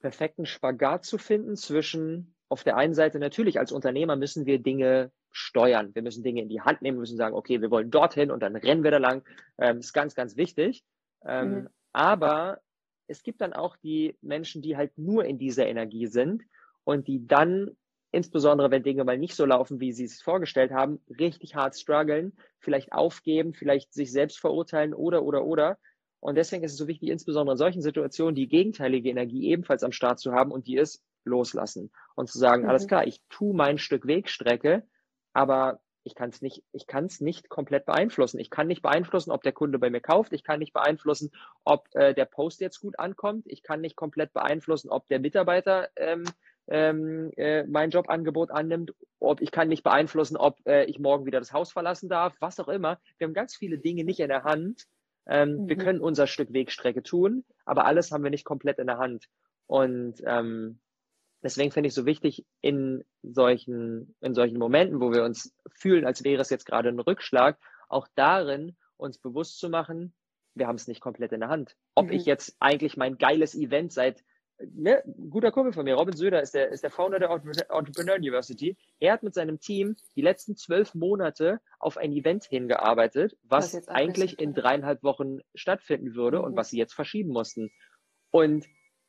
perfekten Spagat zu finden zwischen auf der einen Seite natürlich als Unternehmer müssen wir Dinge steuern. Wir müssen Dinge in die Hand nehmen, wir müssen sagen, okay, wir wollen dorthin und dann rennen wir da lang. Ähm, ist ganz, ganz wichtig. Ähm, mhm. Aber es gibt dann auch die Menschen, die halt nur in dieser Energie sind und die dann insbesondere wenn Dinge mal nicht so laufen, wie sie es vorgestellt haben, richtig hart strugglen, vielleicht aufgeben, vielleicht sich selbst verurteilen oder, oder, oder. Und deswegen ist es so wichtig, insbesondere in solchen Situationen die gegenteilige Energie ebenfalls am Start zu haben und die ist loslassen und zu sagen, mhm. alles klar, ich tue mein Stück Wegstrecke, aber ich kann es nicht, ich kann es nicht komplett beeinflussen. Ich kann nicht beeinflussen, ob der Kunde bei mir kauft. Ich kann nicht beeinflussen, ob äh, der Post jetzt gut ankommt. Ich kann nicht komplett beeinflussen, ob der Mitarbeiter ähm, ähm, äh, mein Jobangebot annimmt, ob ich kann nicht beeinflussen, ob äh, ich morgen wieder das Haus verlassen darf, was auch immer. Wir haben ganz viele Dinge nicht in der Hand. Ähm, mhm. Wir können unser Stück Wegstrecke tun, aber alles haben wir nicht komplett in der Hand. Und ähm, deswegen finde ich so wichtig, in solchen, in solchen Momenten, wo wir uns fühlen, als wäre es jetzt gerade ein Rückschlag, auch darin uns bewusst zu machen, wir haben es nicht komplett in der Hand. Ob mhm. ich jetzt eigentlich mein geiles Event seit ne, guter Kumpel von mir, Robin Söder, ist der, ist der Founder der Entrepreneur University. Er hat mit seinem Team die letzten zwölf Monate auf ein Event hingearbeitet, was, was eigentlich in dreieinhalb Wochen stattfinden würde mhm. und was sie jetzt verschieben mussten. Und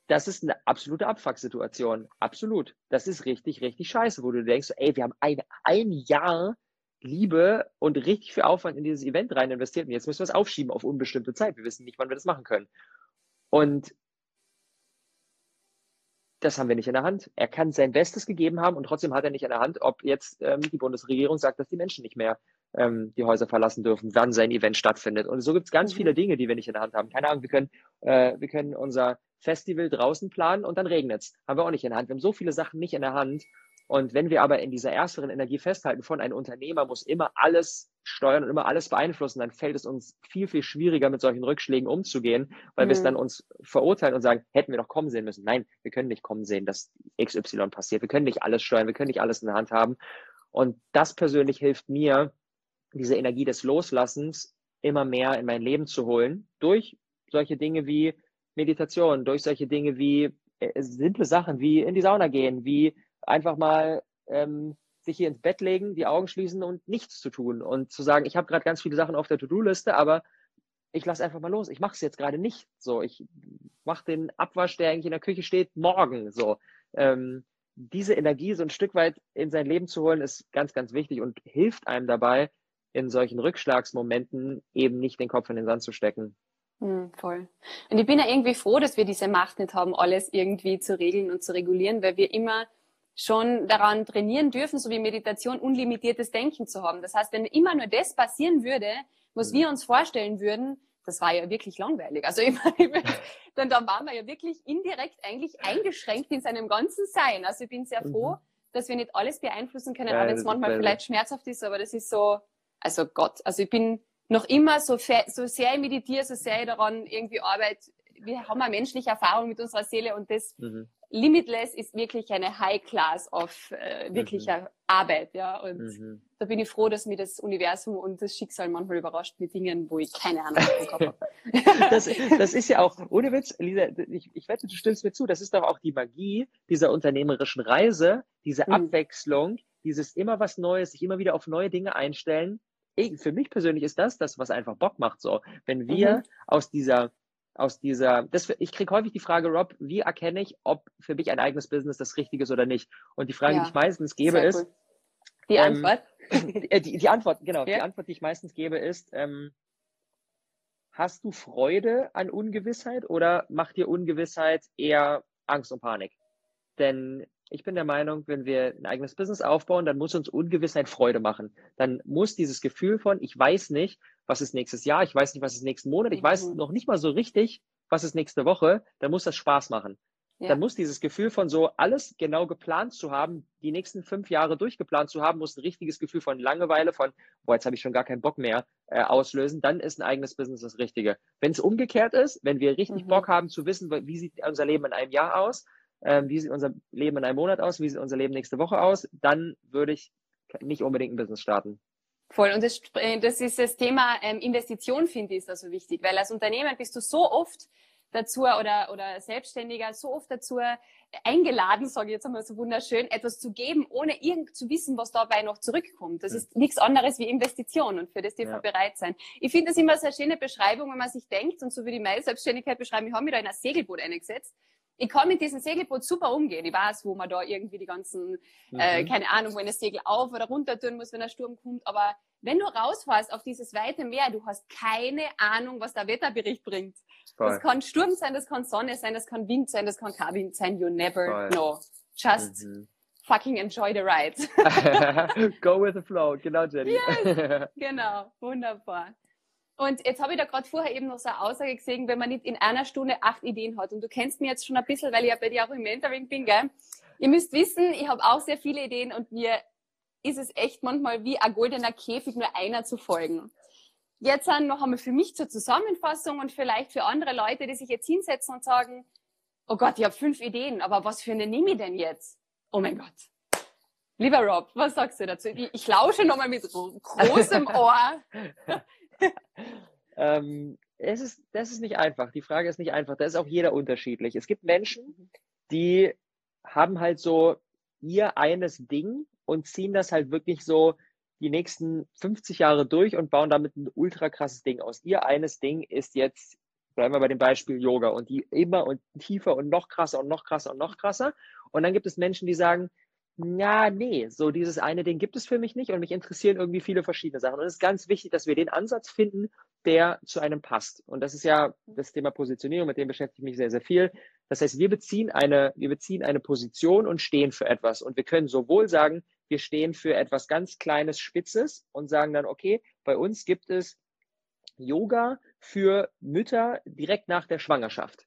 das ist eine absolute Abfuck-Situation. Absolut. Das ist richtig, richtig scheiße, wo du denkst, ey, wir haben ein, ein Jahr Liebe und richtig viel Aufwand in dieses Event rein investiert und jetzt müssen wir es aufschieben auf unbestimmte Zeit. Wir wissen nicht, wann wir das machen können. Und das haben wir nicht in der Hand. Er kann sein Bestes gegeben haben und trotzdem hat er nicht in der Hand, ob jetzt ähm, die Bundesregierung sagt, dass die Menschen nicht mehr ähm, die Häuser verlassen dürfen, wann sein Event stattfindet. Und so gibt es ganz mhm. viele Dinge, die wir nicht in der Hand haben. Keine Ahnung, wir können, äh, wir können unser Festival draußen planen und dann regnet es. Haben wir auch nicht in der Hand. Wir haben so viele Sachen nicht in der Hand. Und wenn wir aber in dieser ersteren Energie festhalten von ein Unternehmer muss immer alles steuern und immer alles beeinflussen, dann fällt es uns viel, viel schwieriger, mit solchen Rückschlägen umzugehen, weil mhm. wir es dann uns verurteilen und sagen, hätten wir doch kommen sehen müssen. Nein, wir können nicht kommen sehen, dass XY passiert. Wir können nicht alles steuern, wir können nicht alles in der Hand haben. Und das persönlich hilft mir, diese Energie des Loslassens immer mehr in mein Leben zu holen, durch solche Dinge wie Meditation, durch solche Dinge wie äh, simple Sachen wie in die Sauna gehen, wie einfach mal ähm, sich hier ins Bett legen, die Augen schließen und nichts zu tun und zu sagen, ich habe gerade ganz viele Sachen auf der To-Do-Liste, aber ich lasse einfach mal los. Ich mache es jetzt gerade nicht. So, ich mache den Abwasch, der eigentlich in der Küche steht, morgen. So, ähm, diese Energie so ein Stück weit in sein Leben zu holen, ist ganz, ganz wichtig und hilft einem dabei, in solchen Rückschlagsmomenten eben nicht den Kopf in den Sand zu stecken. Mm, voll. Und ich bin ja irgendwie froh, dass wir diese Macht nicht haben, alles irgendwie zu regeln und zu regulieren, weil wir immer schon daran trainieren dürfen, so wie Meditation, unlimitiertes Denken zu haben. Das heißt, wenn immer nur das passieren würde, was wir uns vorstellen würden, das war ja wirklich langweilig. Also ich meine, <laughs> dann, dann waren wir ja wirklich indirekt eigentlich eingeschränkt in seinem ganzen Sein. Also ich bin sehr froh, mhm. dass wir nicht alles beeinflussen können, ja, auch wenn es manchmal vielleicht schmerzhaft ist, aber das ist so, also Gott, also ich bin noch immer so, so sehr ich meditiere, so sehr ich daran irgendwie arbeite, wir haben eine menschliche Erfahrung mit unserer Seele und das mhm. Limitless ist wirklich eine High Class of äh, wirklicher mhm. Arbeit, ja. Und mhm. da bin ich froh, dass mir das Universum und das Schicksal manchmal überrascht mit Dingen, wo ich keine Ahnung habe. <laughs> das, das ist ja auch, ohne Witz, Lisa, ich, ich wette, du stimmst mir zu, das ist doch auch die Magie dieser unternehmerischen Reise, diese mhm. Abwechslung, dieses immer was Neues, sich immer wieder auf neue Dinge einstellen. Ich, für mich persönlich ist das das, was einfach Bock macht, so. Wenn wir mhm. aus dieser aus dieser, das, ich kriege häufig die Frage, Rob, wie erkenne ich, ob für mich ein eigenes Business das Richtige ist oder nicht? Und die Frage, ja, die ich meistens gebe, ist. Cool. Die ähm, Antwort? die, <laughs> die, die, Antwort, genau, ja. die Antwort, die ich meistens gebe, ist, ähm, hast du Freude an Ungewissheit oder macht dir Ungewissheit eher Angst und Panik? Denn ich bin der Meinung, wenn wir ein eigenes Business aufbauen, dann muss uns Ungewissheit Freude machen. Dann muss dieses Gefühl von, ich weiß nicht, was ist nächstes Jahr, ich weiß nicht, was ist nächsten Monat, ich weiß mhm. noch nicht mal so richtig, was ist nächste Woche, dann muss das Spaß machen. Ja. Dann muss dieses Gefühl von so alles genau geplant zu haben, die nächsten fünf Jahre durchgeplant zu haben, muss ein richtiges Gefühl von Langeweile, von, boah, jetzt habe ich schon gar keinen Bock mehr, äh, auslösen. Dann ist ein eigenes Business das Richtige. Wenn es umgekehrt ist, wenn wir richtig mhm. Bock haben zu wissen, wie sieht unser Leben in einem Jahr aus, äh, wie sieht unser Leben in einem Monat aus, wie sieht unser Leben nächste Woche aus, dann würde ich nicht unbedingt ein Business starten. Voll. Und das, äh, das ist das Thema ähm, Investition, finde ich, ist also wichtig, weil als Unternehmen bist du so oft dazu oder, oder Selbstständiger so oft dazu eingeladen, sage ich jetzt einmal so wunderschön, etwas zu geben, ohne irgend zu wissen, was dabei noch zurückkommt. Das ist nichts anderes wie Investition und für das dürfen wir ja. bereit sein. Ich finde das immer so eine schöne Beschreibung, wenn man sich denkt und so würde ich meine Selbstständigkeit beschreiben, ich habe mich da in ein Segelboot eingesetzt ich kann mit diesem Segelboot super umgehen. Ich weiß, wo man da irgendwie die ganzen, äh, mhm. äh, keine Ahnung, wo ich das Segel auf oder runter tun muss, wenn ein Sturm kommt. Aber wenn du rausfährst auf dieses weite Meer, du hast keine Ahnung, was der Wetterbericht bringt. Voll. Das kann Sturm sein, das kann Sonne sein, das kann Wind sein, das kann kein Wind sein. You never Voll. know. Just mhm. fucking enjoy the ride. <laughs> Go with the flow, genau, Jenny. Yes, <laughs> genau, wunderbar. Und jetzt habe ich da gerade vorher eben noch so eine Aussage gesehen, wenn man nicht in einer Stunde acht Ideen hat. Und du kennst mich jetzt schon ein bisschen, weil ich ja bei dir auch im Mentoring bin, gell? Ihr müsst wissen, ich habe auch sehr viele Ideen und mir ist es echt manchmal wie ein goldener Käfig, nur einer zu folgen. Jetzt dann noch einmal für mich zur Zusammenfassung und vielleicht für andere Leute, die sich jetzt hinsetzen und sagen, oh Gott, ich habe fünf Ideen, aber was für eine nehme ich denn jetzt? Oh mein Gott. Lieber Rob, was sagst du dazu? Ich, ich lausche nochmal mit großem <laughs> Ohr. <laughs> ähm, es ist, das ist nicht einfach. Die Frage ist nicht einfach. Da ist auch jeder unterschiedlich. Es gibt Menschen, die haben halt so ihr eines Ding und ziehen das halt wirklich so die nächsten 50 Jahre durch und bauen damit ein ultra krasses Ding aus. Ihr eines Ding ist jetzt, bleiben wir bei dem Beispiel Yoga und die immer und tiefer und noch krasser und noch krasser und noch krasser. Und dann gibt es Menschen, die sagen, ja, nee, so dieses eine Ding gibt es für mich nicht und mich interessieren irgendwie viele verschiedene Sachen. Und es ist ganz wichtig, dass wir den Ansatz finden, der zu einem passt. Und das ist ja das Thema Positionierung, mit dem beschäftige ich mich sehr, sehr viel. Das heißt, wir beziehen eine, wir beziehen eine Position und stehen für etwas. Und wir können sowohl sagen, wir stehen für etwas ganz Kleines, Spitzes und sagen dann, okay, bei uns gibt es Yoga für Mütter direkt nach der Schwangerschaft.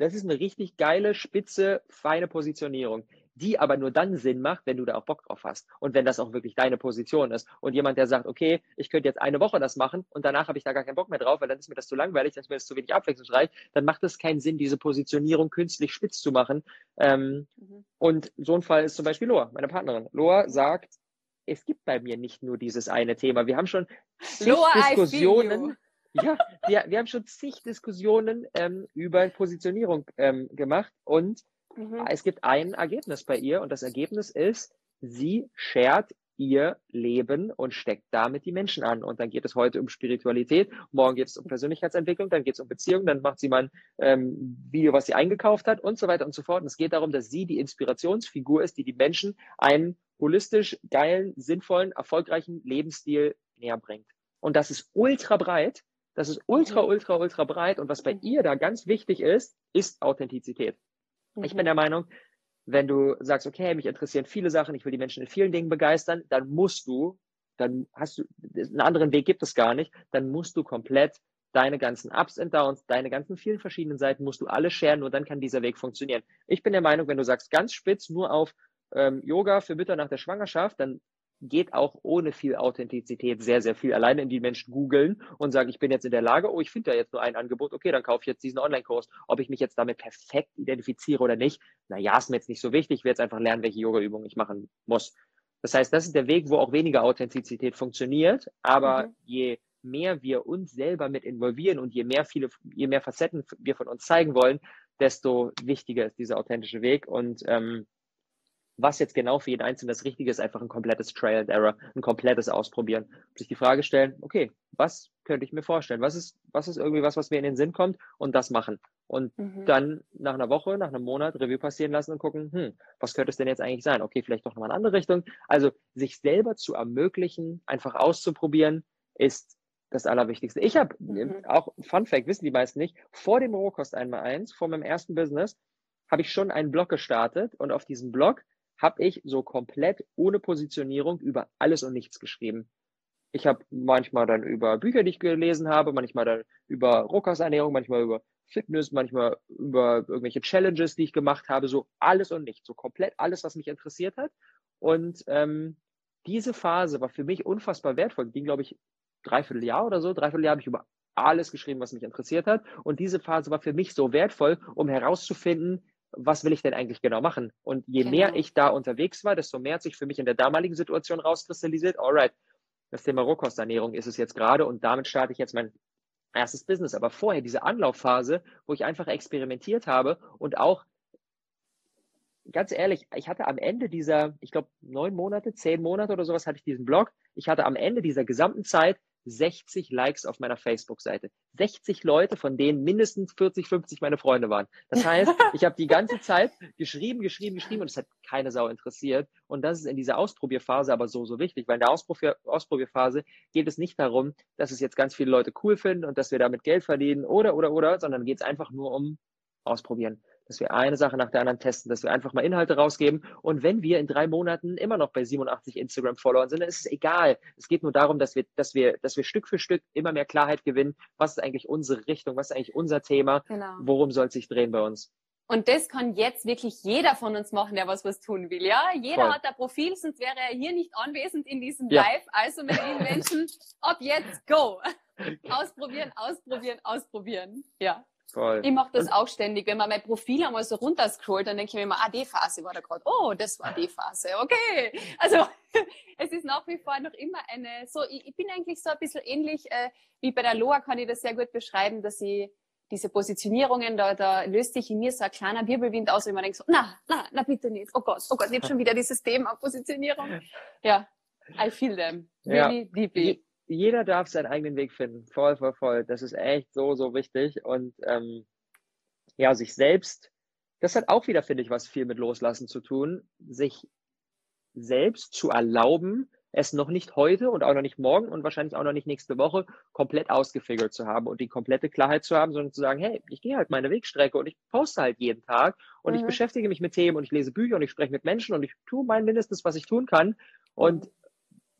Das ist eine richtig geile, spitze, feine Positionierung. die aber nur dann Sinn macht, wenn du da auch Bock drauf hast und wenn das auch wirklich deine Position ist. Und jemand, der sagt, okay, ich könnte jetzt eine Woche das machen und danach habe ich da gar keinen Bock mehr drauf, weil dann ist mir das zu langweilig, dann ist mir das zu wenig abwechslungsreich, dann macht es keinen Sinn, diese Positionierung künstlich spitz zu machen. Ähm, mhm. Und so ein Fall ist zum Beispiel Loa, meine Partnerin. Loa sagt, es gibt bei mir nicht nur dieses eine Thema. Wir haben schon Loa, Diskussionen. Ja, wir, wir haben schon zig Diskussionen ähm, über Positionierung ähm, gemacht und mhm. es gibt ein Ergebnis bei ihr und das Ergebnis ist, sie shared ihr Leben und steckt damit die Menschen an. Und dann geht es heute um Spiritualität, morgen geht es um Persönlichkeitsentwicklung, dann geht es um Beziehung, dann macht sie mal ein ähm, Video, was sie eingekauft hat und so weiter und so fort. Und es geht darum, dass sie die Inspirationsfigur ist, die die Menschen einen holistisch geilen, sinnvollen, erfolgreichen Lebensstil näher bringt. Und das ist ultra breit. Das ist ultra, mhm. ultra, ultra breit. Und was bei mhm. ihr da ganz wichtig ist, ist Authentizität. Ich bin mhm. der Meinung, wenn du sagst, okay, mich interessieren viele Sachen, ich will die Menschen in vielen Dingen begeistern, dann musst du, dann hast du, einen anderen Weg gibt es gar nicht, dann musst du komplett deine ganzen Ups und Downs, deine ganzen vielen verschiedenen Seiten musst du alle scheren, nur dann kann dieser Weg funktionieren. Ich bin der Meinung, wenn du sagst ganz spitz nur auf ähm, Yoga für Mütter nach der Schwangerschaft, dann geht auch ohne viel Authentizität sehr, sehr viel. Alleine in die Menschen googeln und sagen, ich bin jetzt in der Lage, oh, ich finde da jetzt nur ein Angebot, okay, dann kaufe ich jetzt diesen Online-Kurs. Ob ich mich jetzt damit perfekt identifiziere oder nicht, naja, ist mir jetzt nicht so wichtig. Ich werde jetzt einfach lernen, welche Yoga-Übungen ich machen muss. Das heißt, das ist der Weg, wo auch weniger Authentizität funktioniert. Aber mhm. je mehr wir uns selber mit involvieren und je mehr viele, je mehr Facetten wir von uns zeigen wollen, desto wichtiger ist dieser authentische Weg. Und ähm, was jetzt genau für jeden Einzelnen das Richtige ist, einfach ein komplettes Trial and Error, ein komplettes Ausprobieren. Sich die Frage stellen, okay, was könnte ich mir vorstellen? Was ist, was ist irgendwie was, was mir in den Sinn kommt und das machen? Und mhm. dann nach einer Woche, nach einem Monat Review passieren lassen und gucken, hm, was könnte es denn jetzt eigentlich sein? Okay, vielleicht doch nochmal eine andere Richtung. Also sich selber zu ermöglichen, einfach auszuprobieren, ist das Allerwichtigste. Ich habe mhm. auch, Fun Fact, wissen die meisten nicht, vor dem Rohkost einmal eins, vor meinem ersten Business, habe ich schon einen Blog gestartet und auf diesem Blog habe ich so komplett ohne Positionierung über alles und nichts geschrieben. Ich habe manchmal dann über Bücher, die ich gelesen habe, manchmal dann über Rohkosternährung, manchmal über Fitness, manchmal über irgendwelche Challenges, die ich gemacht habe, so alles und nichts, so komplett alles, was mich interessiert hat. Und ähm, diese Phase war für mich unfassbar wertvoll. Ging, glaube ich, dreiviertel Jahr oder so. Dreiviertel Jahr habe ich über alles geschrieben, was mich interessiert hat. Und diese Phase war für mich so wertvoll, um herauszufinden, was will ich denn eigentlich genau machen? Und je genau. mehr ich da unterwegs war, desto mehr hat sich für mich in der damaligen Situation rauskristallisiert, alright, das Thema Rohkosternährung ist es jetzt gerade und damit starte ich jetzt mein erstes Business. Aber vorher diese Anlaufphase, wo ich einfach experimentiert habe und auch ganz ehrlich, ich hatte am Ende dieser, ich glaube, neun Monate, zehn Monate oder sowas hatte ich diesen Blog. Ich hatte am Ende dieser gesamten Zeit 60 Likes auf meiner Facebook-Seite. 60 Leute, von denen mindestens 40, 50 meine Freunde waren. Das heißt, <laughs> ich habe die ganze Zeit geschrieben, geschrieben, geschrieben und es hat keine Sau interessiert. Und das ist in dieser Ausprobierphase aber so, so wichtig, weil in der Ausprobier Ausprobierphase geht es nicht darum, dass es jetzt ganz viele Leute cool finden und dass wir damit Geld verdienen oder, oder, oder, sondern geht es einfach nur um Ausprobieren dass wir eine Sache nach der anderen testen, dass wir einfach mal Inhalte rausgeben. Und wenn wir in drei Monaten immer noch bei 87 Instagram-Followern sind, dann ist es egal. Es geht nur darum, dass wir, dass wir, dass wir Stück für Stück immer mehr Klarheit gewinnen. Was ist eigentlich unsere Richtung? Was ist eigentlich unser Thema? Genau. Worum soll es sich drehen bei uns? Und das kann jetzt wirklich jeder von uns machen, der was was tun will. Ja, jeder Voll. hat ein Profil, sonst wäre er hier nicht anwesend in diesem ja. Live. Also, meine lieben Menschen, ab jetzt go! <laughs> Ausprobieren, ausprobieren, ausprobieren. Ja. Voll. Ich mache das und auch ständig. Wenn man mein Profil einmal so runterscrollt, dann denke ich mir immer, ah, die Phase war da gerade. Oh, das war die Phase. Okay. Also <laughs> es ist nach wie vor noch immer eine, so ich, ich bin eigentlich so ein bisschen ähnlich äh, wie bei der Loa, kann ich das sehr gut beschreiben, dass ich diese Positionierungen, da, da löst sich in mir so ein kleiner Wirbelwind aus, wenn man denkt so, na, na, na bitte nicht. Oh Gott, oh Gott, jetzt schon wieder dieses Thema Positionierung. Ja, I feel them. Really ja. deeply jeder darf seinen eigenen Weg finden. Voll, voll, voll. Das ist echt so, so wichtig. Und ähm, ja, sich selbst, das hat auch wieder, finde ich, was viel mit Loslassen zu tun, sich selbst zu erlauben, es noch nicht heute und auch noch nicht morgen und wahrscheinlich auch noch nicht nächste Woche komplett ausgefigert zu haben und die komplette Klarheit zu haben, sondern zu sagen, hey, ich gehe halt meine Wegstrecke und ich poste halt jeden Tag und mhm. ich beschäftige mich mit Themen und ich lese Bücher und ich spreche mit Menschen und ich tue mein Mindestes, was ich tun kann. Und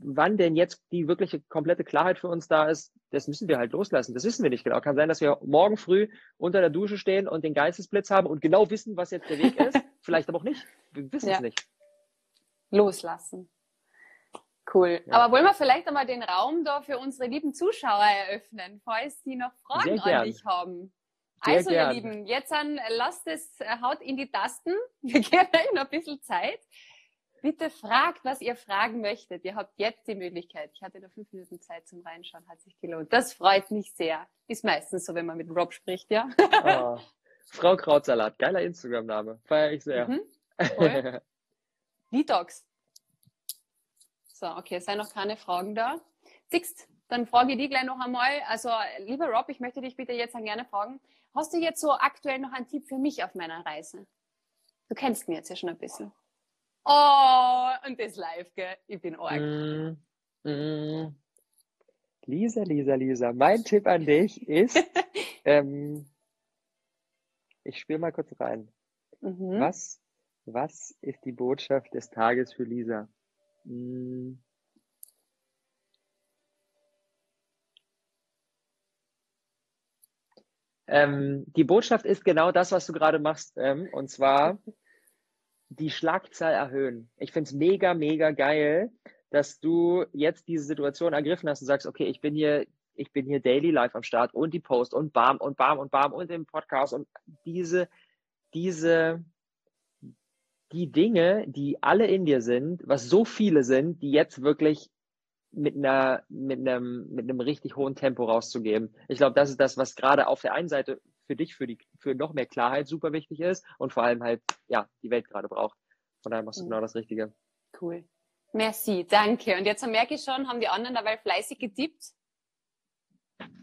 wann denn jetzt die wirkliche komplette Klarheit für uns da ist, das müssen wir halt loslassen. Das wissen wir nicht genau. Kann sein, dass wir morgen früh unter der Dusche stehen und den Geistesblitz haben und genau wissen, was jetzt der Weg ist. <laughs> Vielleicht aber auch nicht. Wir wissen ja. es nicht. Loslassen. Cool. Ja. Aber wollen wir vielleicht einmal den Raum da für unsere lieben Zuschauer eröffnen, falls die noch Fragen an dich haben? Sehr also, gern. ihr Lieben, jetzt an, lasst es, äh, haut in die Tasten. <laughs> Wir geben euch noch ein bisschen Zeit. Bitte fragt, was ihr fragen möchtet. Ihr habt jetzt die Möglichkeit. Ich hatte nur fünf Minuten Zeit zum Reinschauen, hat sich gelohnt. Das freut mich sehr. Ist meistens so, wenn man mit Rob spricht, ja. Oh, Frau Krautsalat, geiler Instagram-Name. Feier ich sehr. Mhm, <laughs> Detox. So, okay, es seien noch keine Fragen da. Sixt, dann frage ich die gleich noch einmal. Also, lieber Rob, ich möchte dich bitte jetzt gerne fragen. Hast du jetzt so aktuell noch einen Tipp für mich auf meiner Reise? Du kennst mich jetzt ja schon ein bisschen. Oh, und das live, gell? Ich bin arg. Mm, mm. Lisa, Lisa, Lisa, mein Tipp an dich <laughs> ist, ähm, ich spiele mal kurz rein. Mhm. Was, was ist die Botschaft des Tages für Lisa? Mm. Ähm, die Botschaft ist genau das, was du gerade machst, ähm, und zwar <laughs> die Schlagzahl erhöhen. Ich finde es mega, mega geil, dass du jetzt diese Situation ergriffen hast und sagst, okay, ich bin hier, ich bin hier daily live am Start und die Post und bam und bam und bam und im Podcast und diese, diese, die Dinge, die alle in dir sind, was so viele sind, die jetzt wirklich mit einer, mit einem, mit einem richtig hohen Tempo rauszugeben. Ich glaube, das ist das, was gerade auf der einen Seite für dich, für die, für noch mehr Klarheit super wichtig ist und vor allem halt, ja, die Welt gerade braucht. Von daher machst du mhm. genau das Richtige. Cool. Merci, danke. Und jetzt merke ich schon, haben die anderen dabei fleißig getippt.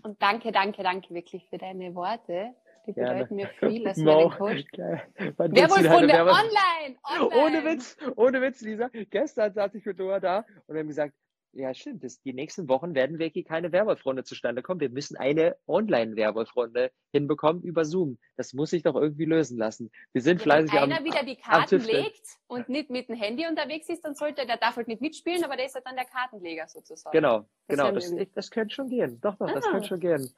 Und danke, danke, danke wirklich für deine Worte. Die bedeuten mir <laughs> viel als wow. Coach. Werbungsrunde online, <laughs> online. Ohne Witz, ohne Witz, Lisa. Gestern saß ich mit Dora da und wir haben gesagt, ja, stimmt. Das, die nächsten Wochen werden wirklich keine Werwolf-Runde zustande kommen. Wir müssen eine Online-Werwolf-Runde hinbekommen über Zoom. Das muss sich doch irgendwie lösen lassen. Wir sind ja, fleißig wenn einer am, wieder die Karten legt und nicht mit dem Handy unterwegs ist, dann sollte der darf halt nicht mitspielen, aber der ist halt dann der Kartenleger sozusagen. Genau, das genau. Das, ich, das könnte schon gehen. Doch, doch, ah. das könnte schon gehen.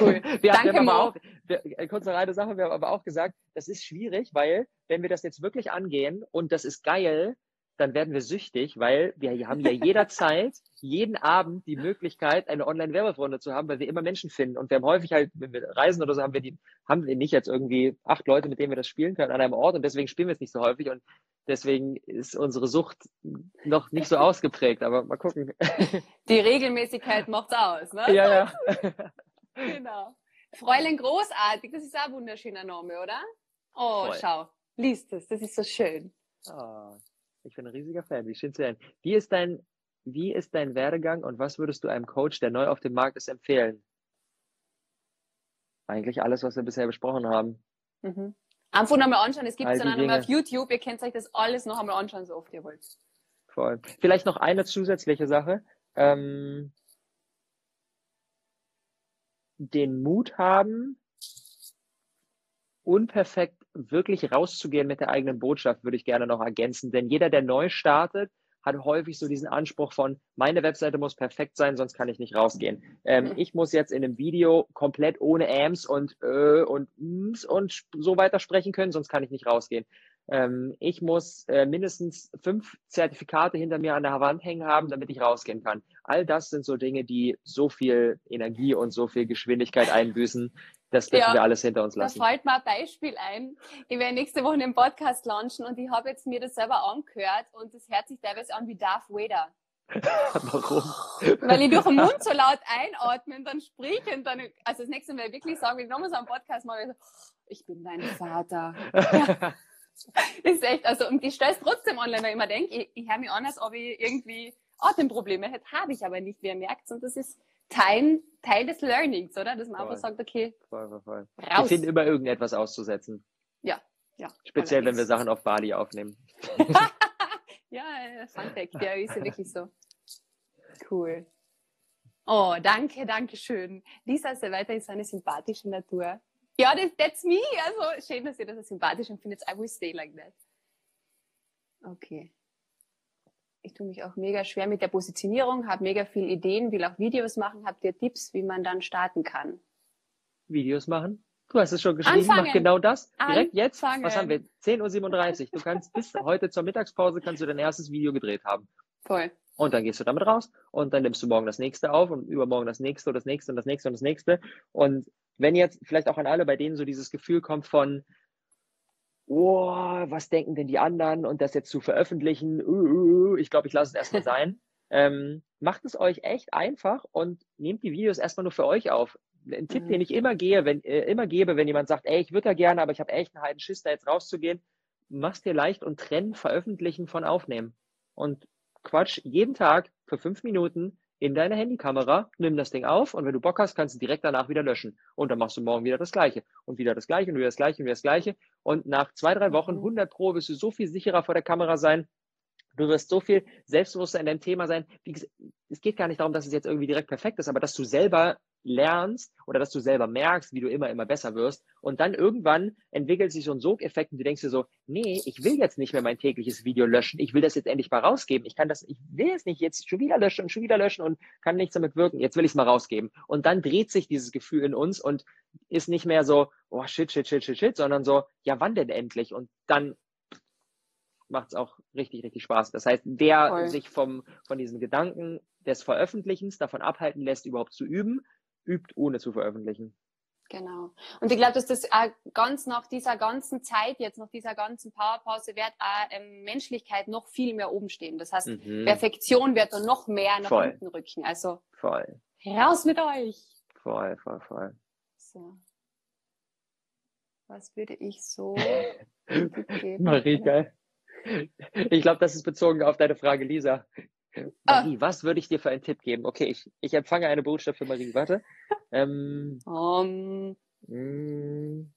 Cool. <laughs> wir, Danke, haben aber auch, wir, äh, kurze reine Sache, wir haben aber auch gesagt, das ist schwierig, weil wenn wir das jetzt wirklich angehen und das ist geil, dann werden wir süchtig, weil wir haben ja jederzeit, jeden Abend die Möglichkeit, eine Online-Werbefreunde zu haben, weil wir immer Menschen finden. Und wir haben häufig halt, wenn wir reisen oder so, haben wir die, haben wir nicht jetzt irgendwie acht Leute, mit denen wir das spielen können an einem Ort und deswegen spielen wir es nicht so häufig und deswegen ist unsere Sucht noch nicht so ausgeprägt, aber mal gucken. Die Regelmäßigkeit macht's aus, ne? Ja, ja. genau. Fräulein Großartig, das ist auch ein wunderschöner Name, oder? Oh, Voll. schau, liest es, das ist so schön. Oh, ich bin ein riesiger Fan. Wie schön zu hören. Wie ist dein, wie ist dein Werdegang und was würdest du einem Coach, der neu auf dem Markt ist, empfehlen? Eigentlich alles, was wir bisher besprochen haben. Mhm. Einfach nochmal anschauen. Es gibt es dann nochmal auf YouTube. Ihr könnt euch das alles noch einmal anschauen, so oft ihr wollt. Voll. Vielleicht noch eine zusätzliche Sache. Ähm, den Mut haben, unperfekt wirklich rauszugehen mit der eigenen Botschaft, würde ich gerne noch ergänzen. Denn jeder, der neu startet, hat häufig so diesen Anspruch von, meine Webseite muss perfekt sein, sonst kann ich nicht rausgehen. Ähm. Ich muss jetzt in einem Video komplett ohne Ams und äh, und Ms und so weiter sprechen können, sonst kann ich nicht rausgehen. Ähm, ich muss äh, mindestens fünf Zertifikate hinter mir an der Wand hängen haben, damit ich rausgehen kann. All das sind so Dinge, die so viel Energie und so viel Geschwindigkeit einbüßen, das dürfen ja, wir alles hinter uns lassen. Da fällt mir ein Beispiel ein. Ich werde nächste Woche einen Podcast launchen und ich habe jetzt mir das selber angehört und das hört sich teilweise an wie Darth Vader. <laughs> Warum? Weil ich durch den Mund so laut einatme und dann spreche und dann, also das nächste Mal ich wirklich sagen, wenn ich nochmal so einen Podcast mache, ich bin dein Vater. <laughs> Ja. ist echt, also, und ich stelle es trotzdem online, weil ich immer denke, ich, ich höre mich an, als ob ich irgendwie Atemprobleme hätte, habe ich aber nicht, wer merkt Und das ist Teil, Teil des Learnings, oder? Dass man voll. einfach sagt, okay, voll, voll, voll. Raus. Wir finden immer irgendetwas auszusetzen. Ja, ja. Speziell, wenn wir Sachen auf Bali aufnehmen. <laughs> <laughs> ja, Fun Fact, ja, ist ja wirklich so. Cool. Oh, danke, danke schön. Lisa ist ja weiterhin so eine sympathische Natur. Ja, das, that's me. Also schön, dass ihr das sympathisch empfindet. I will stay like that. Okay. Ich tue mich auch mega schwer mit der Positionierung, habe mega viele Ideen, will auch Videos machen. Habt ihr Tipps, wie man dann starten kann? Videos machen? Du hast es schon geschrieben, Anfangen. mach genau das. Direkt jetzt, Anfangen. was haben wir? 10.37 Uhr. Du kannst bis heute zur Mittagspause kannst du dein erstes Video gedreht haben. Voll. Und dann gehst du damit raus und dann nimmst du morgen das nächste auf und übermorgen das nächste und das nächste und das nächste und das nächste. Und wenn jetzt vielleicht auch an alle, bei denen so dieses Gefühl kommt von, oh, was denken denn die anderen und das jetzt zu veröffentlichen, uh, uh, ich glaube, ich lasse es erstmal sein. <laughs> ähm, macht es euch echt einfach und nehmt die Videos erstmal nur für euch auf. Ein Tipp, mhm. den ich immer gehe, wenn, äh, immer gebe, wenn jemand sagt, ey, ich würde da gerne, aber ich habe echt einen halben Schiss, da jetzt rauszugehen, mach's dir leicht und trenn Veröffentlichen von Aufnehmen. Und Quatsch jeden Tag für fünf Minuten in deine Handykamera, nimm das Ding auf und wenn du Bock hast, kannst du direkt danach wieder löschen. Und dann machst du morgen wieder das Gleiche und wieder das Gleiche und wieder das Gleiche und wieder das Gleiche. Und nach zwei, drei Wochen, 100 mhm. Pro, wirst du so viel sicherer vor der Kamera sein. Du wirst so viel selbstbewusster in deinem Thema sein. Es geht gar nicht darum, dass es jetzt irgendwie direkt perfekt ist, aber dass du selber lernst oder dass du selber merkst, wie du immer, immer besser wirst. Und dann irgendwann entwickelt sich so ein Sogeffekt und du denkst dir so, nee, ich will jetzt nicht mehr mein tägliches Video löschen. Ich will das jetzt endlich mal rausgeben. Ich kann das, ich will es nicht jetzt schon wieder löschen und schon wieder löschen und kann nichts damit wirken. Jetzt will ich es mal rausgeben. Und dann dreht sich dieses Gefühl in uns und ist nicht mehr so, oh shit, shit, shit, shit, shit, sondern so, ja, wann denn endlich? Und dann macht es auch richtig, richtig Spaß. Das heißt, wer Voll. sich vom, von diesen Gedanken des Veröffentlichens davon abhalten lässt, überhaupt zu üben, übt, ohne zu veröffentlichen. Genau. Und ich glaube, dass das auch ganz nach dieser ganzen Zeit, jetzt nach dieser ganzen Powerpause, wird auch ähm, Menschlichkeit noch viel mehr oben stehen. Das heißt, mhm. Perfektion wird dann noch mehr nach voll. hinten rücken. Also voll. raus mit euch. Voll, voll, voll. So. Was würde ich so <laughs> Marie, geil. Ich glaube, das ist bezogen auf deine Frage, Lisa. Ah. Marie, was würde ich dir für einen Tipp geben? Okay, ich, ich empfange eine Botschaft für Marie. Warte. Ähm, um. Mm.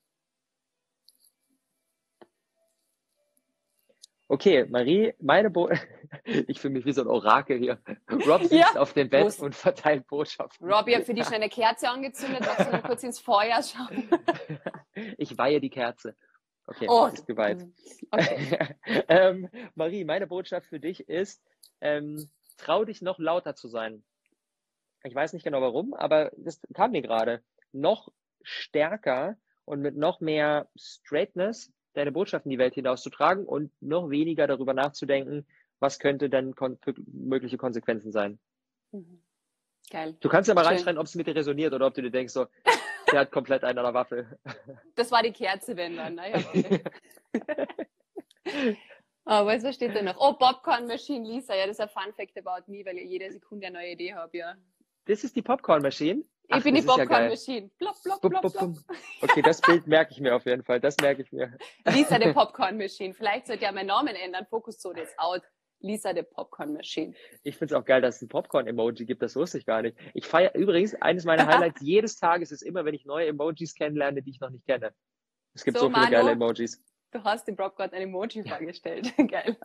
Okay, Marie, meine Bo <laughs> ich fühle mich wie so ein Orakel hier. Rob sitzt ja. auf dem Bett Prost. und verteilt Botschaften. Rob, ihr habt für dich eine Kerze angezündet. Magst du mal kurz ins Feuer schauen? <laughs> ich weihe die Kerze. Okay, oh. ist geweiht. Okay. <laughs> ähm, Marie, meine Botschaft für dich ist, ähm, trau dich noch lauter zu sein. Ich weiß nicht genau warum, aber das kam mir gerade. Noch stärker und mit noch mehr Straightness deine Botschaft in die Welt hinauszutragen und noch weniger darüber nachzudenken, was könnte denn kon mögliche Konsequenzen sein. Mhm. Geil. Du kannst ja mal reinschreiben, ob es mit dir resoniert oder ob du dir denkst, so, <laughs> der hat komplett einen an der Waffel. Das war die Kerze, wenn dann. Ne? <laughs> Oh, was steht da noch? Oh, Popcorn Machine Lisa. Ja, das ist ein Fun Fact about me, weil ich jede Sekunde eine neue Idee habe, ja. Das ist die Popcorn Machine? Ach, ich bin die Popcorn Machine. Blop, blop, blop, blop. Okay, das Bild merke ich mir auf jeden Fall. Das merke ich mir. <laughs> Lisa, the Popcorn Machine. Vielleicht sollte ja mein Namen ändern. Fokuszone ist out. Lisa, the Popcorn Machine. Ich finde es auch geil, dass es ein Popcorn-Emoji gibt. Das wusste ich gar nicht. Ich feiere übrigens, eines meiner Highlights <laughs> jedes Tages ist immer, wenn ich neue Emojis kennenlerne, die ich noch nicht kenne. Es gibt so, so viele Manu, geile Emojis. Du hast dem Rob gerade ein Emoji vorgestellt. <laughs> Geil.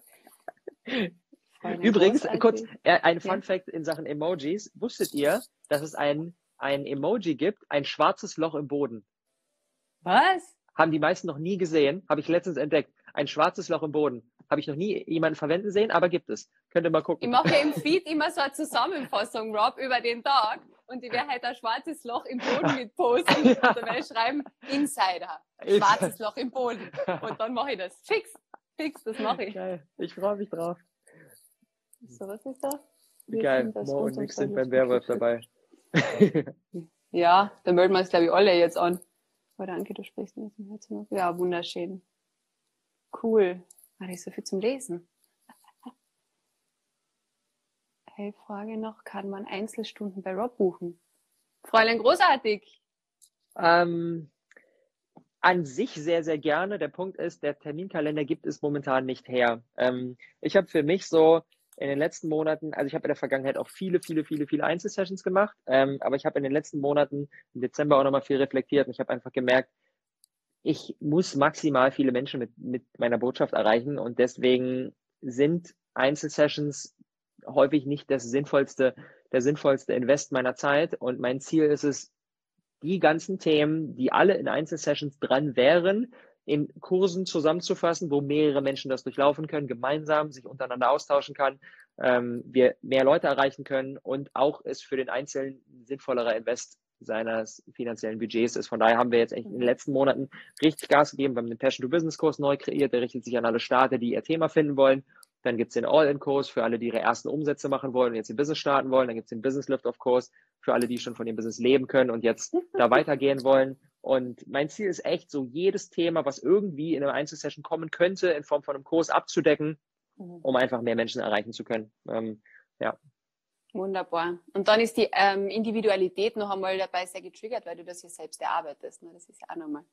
Übrigens, kurz äh, ein Fun Fact in Sachen Emojis. Wusstet ihr, dass es ein, ein Emoji gibt, ein schwarzes Loch im Boden? Was? Haben die meisten noch nie gesehen, habe ich letztens entdeckt. Ein schwarzes Loch im Boden. Habe ich noch nie jemanden verwenden sehen, aber gibt es. Könnt ihr mal gucken. Ich mache im Feed immer so eine Zusammenfassung, Rob, über den Tag und ich werde halt ein schwarzes Loch im Boden <laughs> mit posten. Und dann werde ich schreiben, Insider, schwarzes Loch im Boden. Und dann mache ich das. Fix, fix, das mache ich. Geil, ich freue mich drauf. So, was ist da? Wir Geil, Mo und Nick sind beim Werwolf dabei. <laughs> ja, dann melden wir uns, glaube ich, alle jetzt an. Oh, danke, du sprichst mit dem Herzen. Ja, wunderschön. Cool. War ich so viel zum Lesen. Hey, Frage noch, kann man Einzelstunden bei Rob buchen? Fräulein, großartig. Ähm, an sich sehr, sehr gerne. Der Punkt ist, der Terminkalender gibt es momentan nicht her. Ähm, ich habe für mich so in den letzten Monaten, also ich habe in der Vergangenheit auch viele, viele, viele, viele Einzelsessions gemacht, ähm, aber ich habe in den letzten Monaten im Dezember auch nochmal viel reflektiert und ich habe einfach gemerkt, ich muss maximal viele Menschen mit, mit meiner Botschaft erreichen und deswegen sind Einzelsessions häufig nicht das sinnvollste, der sinnvollste Invest meiner Zeit. Und mein Ziel ist es, die ganzen Themen, die alle in Einzelsessions dran wären, in Kursen zusammenzufassen, wo mehrere Menschen das durchlaufen können, gemeinsam sich untereinander austauschen kann, ähm, wir mehr Leute erreichen können und auch es für den Einzelnen sinnvollerer Invest seines finanziellen Budgets ist. Von daher haben wir jetzt in den letzten Monaten richtig Gas gegeben. Wir haben den Passion to Business Kurs neu kreiert. Der richtet sich an alle Starter, die ihr Thema finden wollen. Dann gibt es den All-In-Kurs für alle, die ihre ersten Umsätze machen wollen und jetzt ihr Business starten wollen. Dann gibt es den Business Lift-Off-Kurs für alle, die schon von dem Business leben können und jetzt da <laughs> weitergehen wollen. Und mein Ziel ist echt, so jedes Thema, was irgendwie in einer Einzelsession kommen könnte, in Form von einem Kurs abzudecken, mhm. um einfach mehr Menschen erreichen zu können. Ähm, ja. Wunderbar. Und dann ist die ähm, Individualität noch einmal dabei sehr getriggert, weil du das ja selbst erarbeitest. Ne? Das ist ja auch nochmal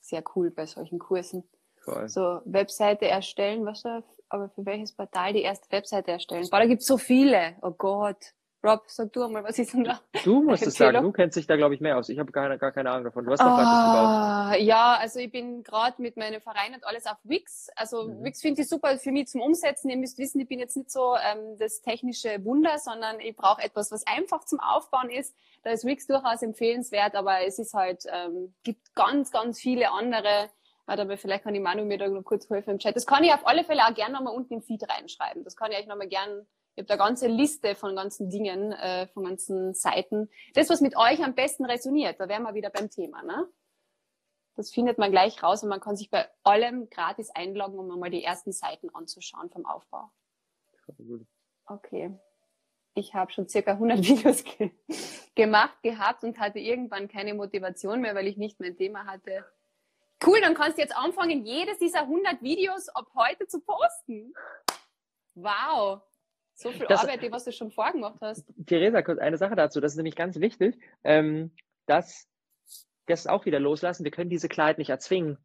sehr cool bei solchen Kursen. Voll. So, Webseite erstellen, was da, aber für welches Portal die erste Webseite erstellen? Boah, da gibt es so viele. Oh Gott. Rob, sag du einmal, was ist denn da? Du musst es sagen, du kennst dich da, glaube ich, mehr aus. Ich habe gar, gar keine Ahnung davon. Du hast doch ah, gebaut. Ja, also ich bin gerade mit meinem Verein und alles auf Wix. Also mhm. Wix finde ich super für mich zum Umsetzen. Ihr müsst wissen, ich bin jetzt nicht so ähm, das technische Wunder, sondern ich brauche etwas, was einfach zum Aufbauen ist. Da ist Wix durchaus empfehlenswert, aber es ist halt, ähm, gibt ganz, ganz viele andere. Warte, aber vielleicht kann die Manu mir da noch kurz helfen im Chat. Das kann ich auf alle Fälle auch gerne nochmal unten im Feed reinschreiben. Das kann ich euch nochmal gerne ich habe da ganze Liste von ganzen Dingen, äh, von ganzen Seiten. Das, was mit euch am besten resoniert, da wären wir wieder beim Thema. Ne? Das findet man gleich raus und man kann sich bei allem gratis einloggen, um mal die ersten Seiten anzuschauen vom Aufbau. Okay. Ich habe schon circa 100 <laughs> Videos ge gemacht gehabt und hatte irgendwann keine Motivation mehr, weil ich nicht mein Thema hatte. Cool, dann kannst du jetzt anfangen, jedes dieser 100 Videos ab heute zu posten. Wow. So viel das, Arbeit, die was du schon vorgemacht hast. Theresa, kurz eine Sache dazu, das ist nämlich ganz wichtig, ähm, dass das auch wieder loslassen. Wir können diese Klarheit nicht erzwingen.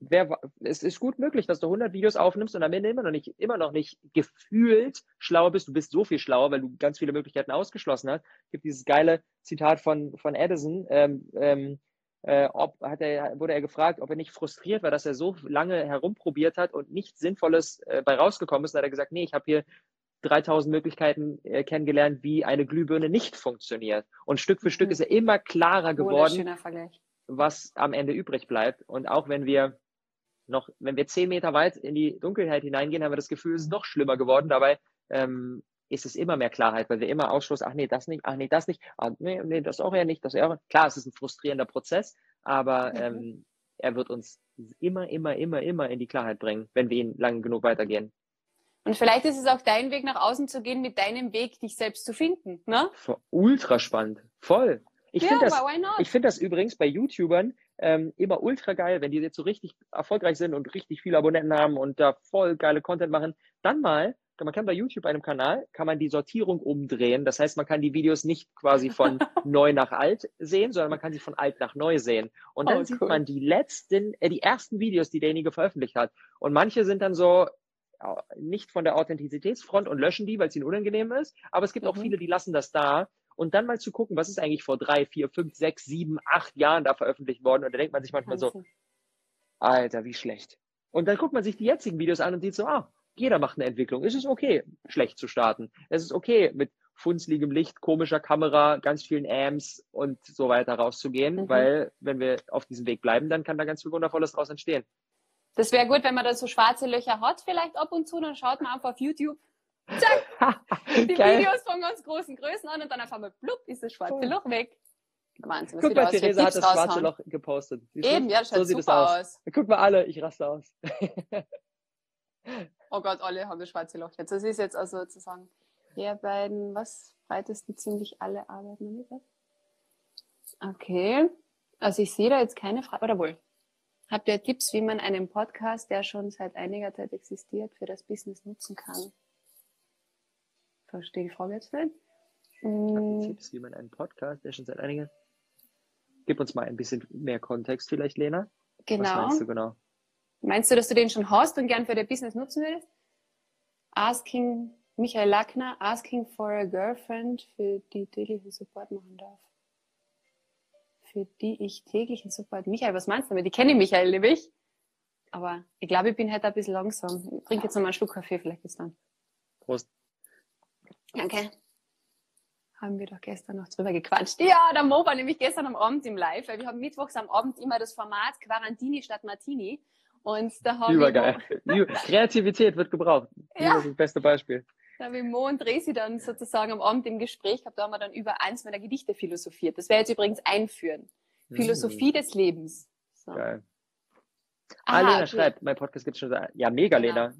Wer, es ist gut möglich, dass du 100 Videos aufnimmst und am Ende immer noch nicht, immer noch nicht gefühlt schlauer bist. Du bist so viel schlauer, weil du ganz viele Möglichkeiten ausgeschlossen hast. Es gibt dieses geile Zitat von, von Edison. Ähm, ähm, äh, ob, hat er, wurde er gefragt, ob er nicht frustriert war, dass er so lange herumprobiert hat und nichts Sinnvolles äh, bei rausgekommen ist. Da hat er gesagt, nee, ich habe hier 3000 Möglichkeiten äh, kennengelernt, wie eine Glühbirne nicht funktioniert. Und Stück für Stück mhm. ist er immer klarer geworden, was am Ende übrig bleibt. Und auch wenn wir noch, wenn wir zehn Meter weit in die Dunkelheit hineingehen, haben wir das Gefühl, es ist noch schlimmer geworden. Dabei ähm, ist es immer mehr Klarheit, weil wir immer ausschluss, ach nee, das nicht, ach nee, das nicht, ach nee, nee, das auch ja nicht, das auch. Klar, es ist ein frustrierender Prozess, aber mhm. ähm, er wird uns immer, immer, immer, immer in die Klarheit bringen, wenn wir ihn lang genug weitergehen. Und vielleicht ist es auch dein Weg, nach außen zu gehen, mit deinem Weg, dich selbst zu finden. Ne? Ultra spannend. Voll. Ich ja, finde das, ich find das übrigens bei YouTubern ähm, immer ultra geil, wenn die jetzt so richtig erfolgreich sind und richtig viele Abonnenten haben und da voll geile Content machen. Dann mal, man kann bei YouTube einem Kanal, kann man die Sortierung umdrehen. Das heißt, man kann die Videos nicht quasi von <laughs> neu nach alt sehen, sondern man kann sie von alt nach neu sehen. Und dann oh, sieht man die letzten, äh, die ersten Videos, die derjenige veröffentlicht hat. Und manche sind dann so, nicht von der Authentizitätsfront und löschen die, weil es ihnen unangenehm ist. Aber es gibt mhm. auch viele, die lassen das da. Und dann mal zu gucken, was ist eigentlich vor drei, vier, fünf, sechs, sieben, acht Jahren da veröffentlicht worden. Und da denkt man sich manchmal so, Alter, wie schlecht. Und dann guckt man sich die jetzigen Videos an und sieht so, ah, jeder macht eine Entwicklung. Es ist okay, schlecht zu starten. Es ist okay, mit funzligem Licht, komischer Kamera, ganz vielen Amps und so weiter rauszugehen, mhm. weil wenn wir auf diesem Weg bleiben, dann kann da ganz viel Wundervolles draus entstehen. Das wäre gut, wenn man da so schwarze Löcher hat, vielleicht ab und zu, dann schaut man einfach auf YouTube. Zack, <laughs> die Geil. Videos von ganz großen Größen an und dann auf einmal blub, ist das schwarze Loch weg. Wahnsinn, Guck mal, Theresa hat das schwarze. Loch gepostet. Eben, ja, das so sieht es aus. aus. Guck mal alle, ich raste aus. <laughs> oh Gott, alle haben das schwarze Loch jetzt. Das ist jetzt also sozusagen der beiden, was breitesten ziemlich alle arbeiten mit. Okay. Also ich sehe da jetzt keine Frage, oder wohl? Habt ihr Tipps, wie man einen Podcast, der schon seit einiger Zeit existiert, für das Business nutzen kann? Verstehe die Frage jetzt nicht. Hm. Tipps, wie man einen Podcast, der schon seit einiger Gib uns mal ein bisschen mehr Kontext vielleicht, Lena. Genau. Was meinst du genau? Meinst du, dass du den schon hast und gern für dein Business nutzen würdest? Asking Michael Lackner, asking for a girlfriend, für die täglichen Support machen darf für die ich täglichen Support. Michael, was meinst du damit? Ich kenne Michael nämlich. Aber ich glaube, ich bin halt ein bisschen langsam. Ich trinke jetzt noch mal einen Schluck Kaffee, vielleicht bis dann. Prost. Danke. haben wir doch gestern noch drüber gequatscht. Ja, der Mo war nämlich gestern am Abend im Live, weil wir haben mittwochs am Abend immer das Format Quarantini statt Martini. Und da haben Übergeil. Wir <laughs> Kreativität wird gebraucht. <laughs> Ja. Das ist das beste Beispiel. Da habe ich Mo und Resi dann sozusagen am Abend im Gespräch gehabt, da haben wir dann über eins meiner Gedichte philosophiert. Das wäre jetzt übrigens einführen. Mhm. Philosophie des Lebens. So. Geil. Ah, Lena okay. schreibt, mein Podcast gibt es schon ja, mega, genau. Lena.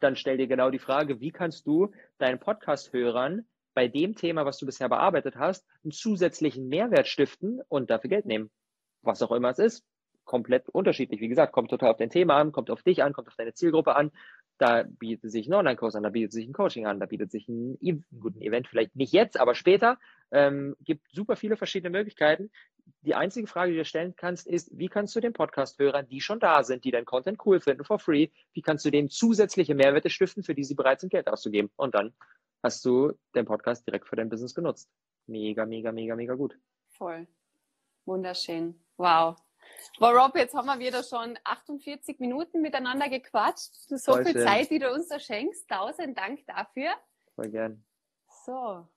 Dann stell dir genau die Frage, wie kannst du deinen Podcast-Hörern bei dem Thema, was du bisher bearbeitet hast, einen zusätzlichen Mehrwert stiften und dafür Geld nehmen? Was auch immer es ist. Komplett unterschiedlich. Wie gesagt, kommt total auf dein Thema an, kommt auf dich an, kommt auf deine Zielgruppe an. Da bietet sich ein Online-Kurs an, da bietet sich ein Coaching an, da bietet sich ein, ein guten Event, vielleicht nicht jetzt, aber später. Ähm, gibt super viele verschiedene Möglichkeiten. Die einzige Frage, die du stellen kannst, ist, wie kannst du den Podcast-Hörern, die schon da sind, die deinen Content cool finden, for free, wie kannst du denen zusätzliche Mehrwerte stiften, für die sie bereit sind, Geld auszugeben? Und dann hast du den Podcast direkt für dein Business genutzt. Mega, mega, mega, mega gut. Voll. Wunderschön. Wow. Wow, Rob, jetzt haben wir wieder schon 48 Minuten miteinander gequatscht. So Voll viel schön. Zeit, die du uns da schenkst. Tausend Dank dafür. Voll gern. So.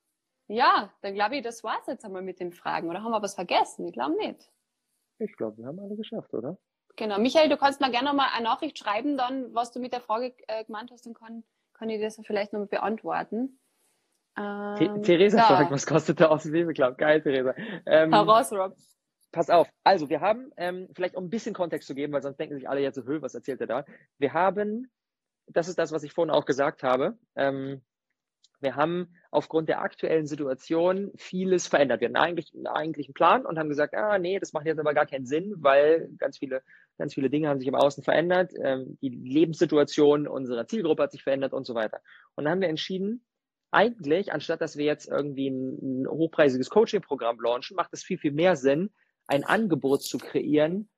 Ja, dann glaube ich, das war es jetzt einmal mit den Fragen. Oder haben wir was vergessen? Ich glaube nicht. Ich glaube, wir haben alle geschafft, oder? Genau. Michael, du kannst mir gerne noch mal eine Nachricht schreiben, dann, was du mit der Frage äh, gemeint hast, dann kann, kann ich das vielleicht noch mal beantworten. Ähm, Theresa ja. fragt, was kostet der Außenwebeclub? Geil, Theresa. Ähm, Heraus, Rob pass auf. Also, wir haben, ähm, vielleicht um ein bisschen Kontext zu geben, weil sonst denken sich alle jetzt so, Hö, was erzählt er da? Wir haben, das ist das, was ich vorhin auch gesagt habe, ähm, wir haben aufgrund der aktuellen Situation vieles verändert. Wir hatten eigentlich, eigentlich einen Plan und haben gesagt, ah, nee, das macht jetzt aber gar keinen Sinn, weil ganz viele, ganz viele Dinge haben sich im Außen verändert. Ähm, die Lebenssituation unserer Zielgruppe hat sich verändert und so weiter. Und dann haben wir entschieden, eigentlich, anstatt dass wir jetzt irgendwie ein, ein hochpreisiges Coaching-Programm launchen, macht es viel, viel mehr Sinn, ein Angebot zu kreieren,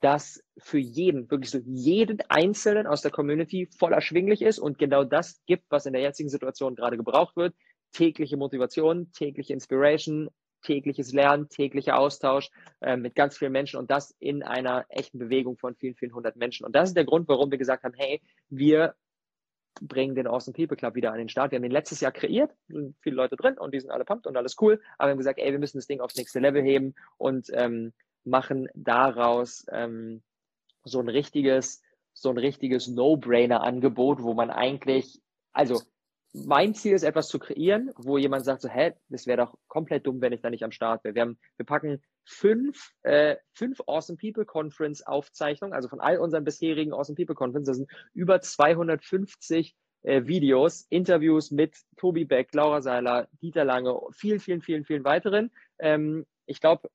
das für jeden, wirklich so jeden Einzelnen aus der Community voll erschwinglich ist und genau das gibt, was in der jetzigen Situation gerade gebraucht wird. Tägliche Motivation, tägliche Inspiration, tägliches Lernen, täglicher Austausch äh, mit ganz vielen Menschen und das in einer echten Bewegung von vielen, vielen hundert Menschen. Und das ist der Grund, warum wir gesagt haben, hey, wir bringen den Awesome People Club wieder an den Start. Wir haben den letztes Jahr kreiert, sind viele Leute drin und die sind alle pumped und alles cool. Aber wir haben gesagt, ey, wir müssen das Ding aufs nächste Level heben und ähm, machen daraus ähm, so ein richtiges, so ein richtiges No-Brainer-Angebot, wo man eigentlich, also mein Ziel ist, etwas zu kreieren, wo jemand sagt so, hä, das wäre doch komplett dumm, wenn ich da nicht am Start wäre. Wir, haben, wir packen fünf, äh, fünf Awesome People Conference Aufzeichnungen, also von all unseren bisherigen Awesome People Conference, das sind über 250 äh, Videos, Interviews mit Tobi Beck, Laura Seiler, Dieter Lange, vielen, vielen, vielen, vielen weiteren. Ähm, ich glaube,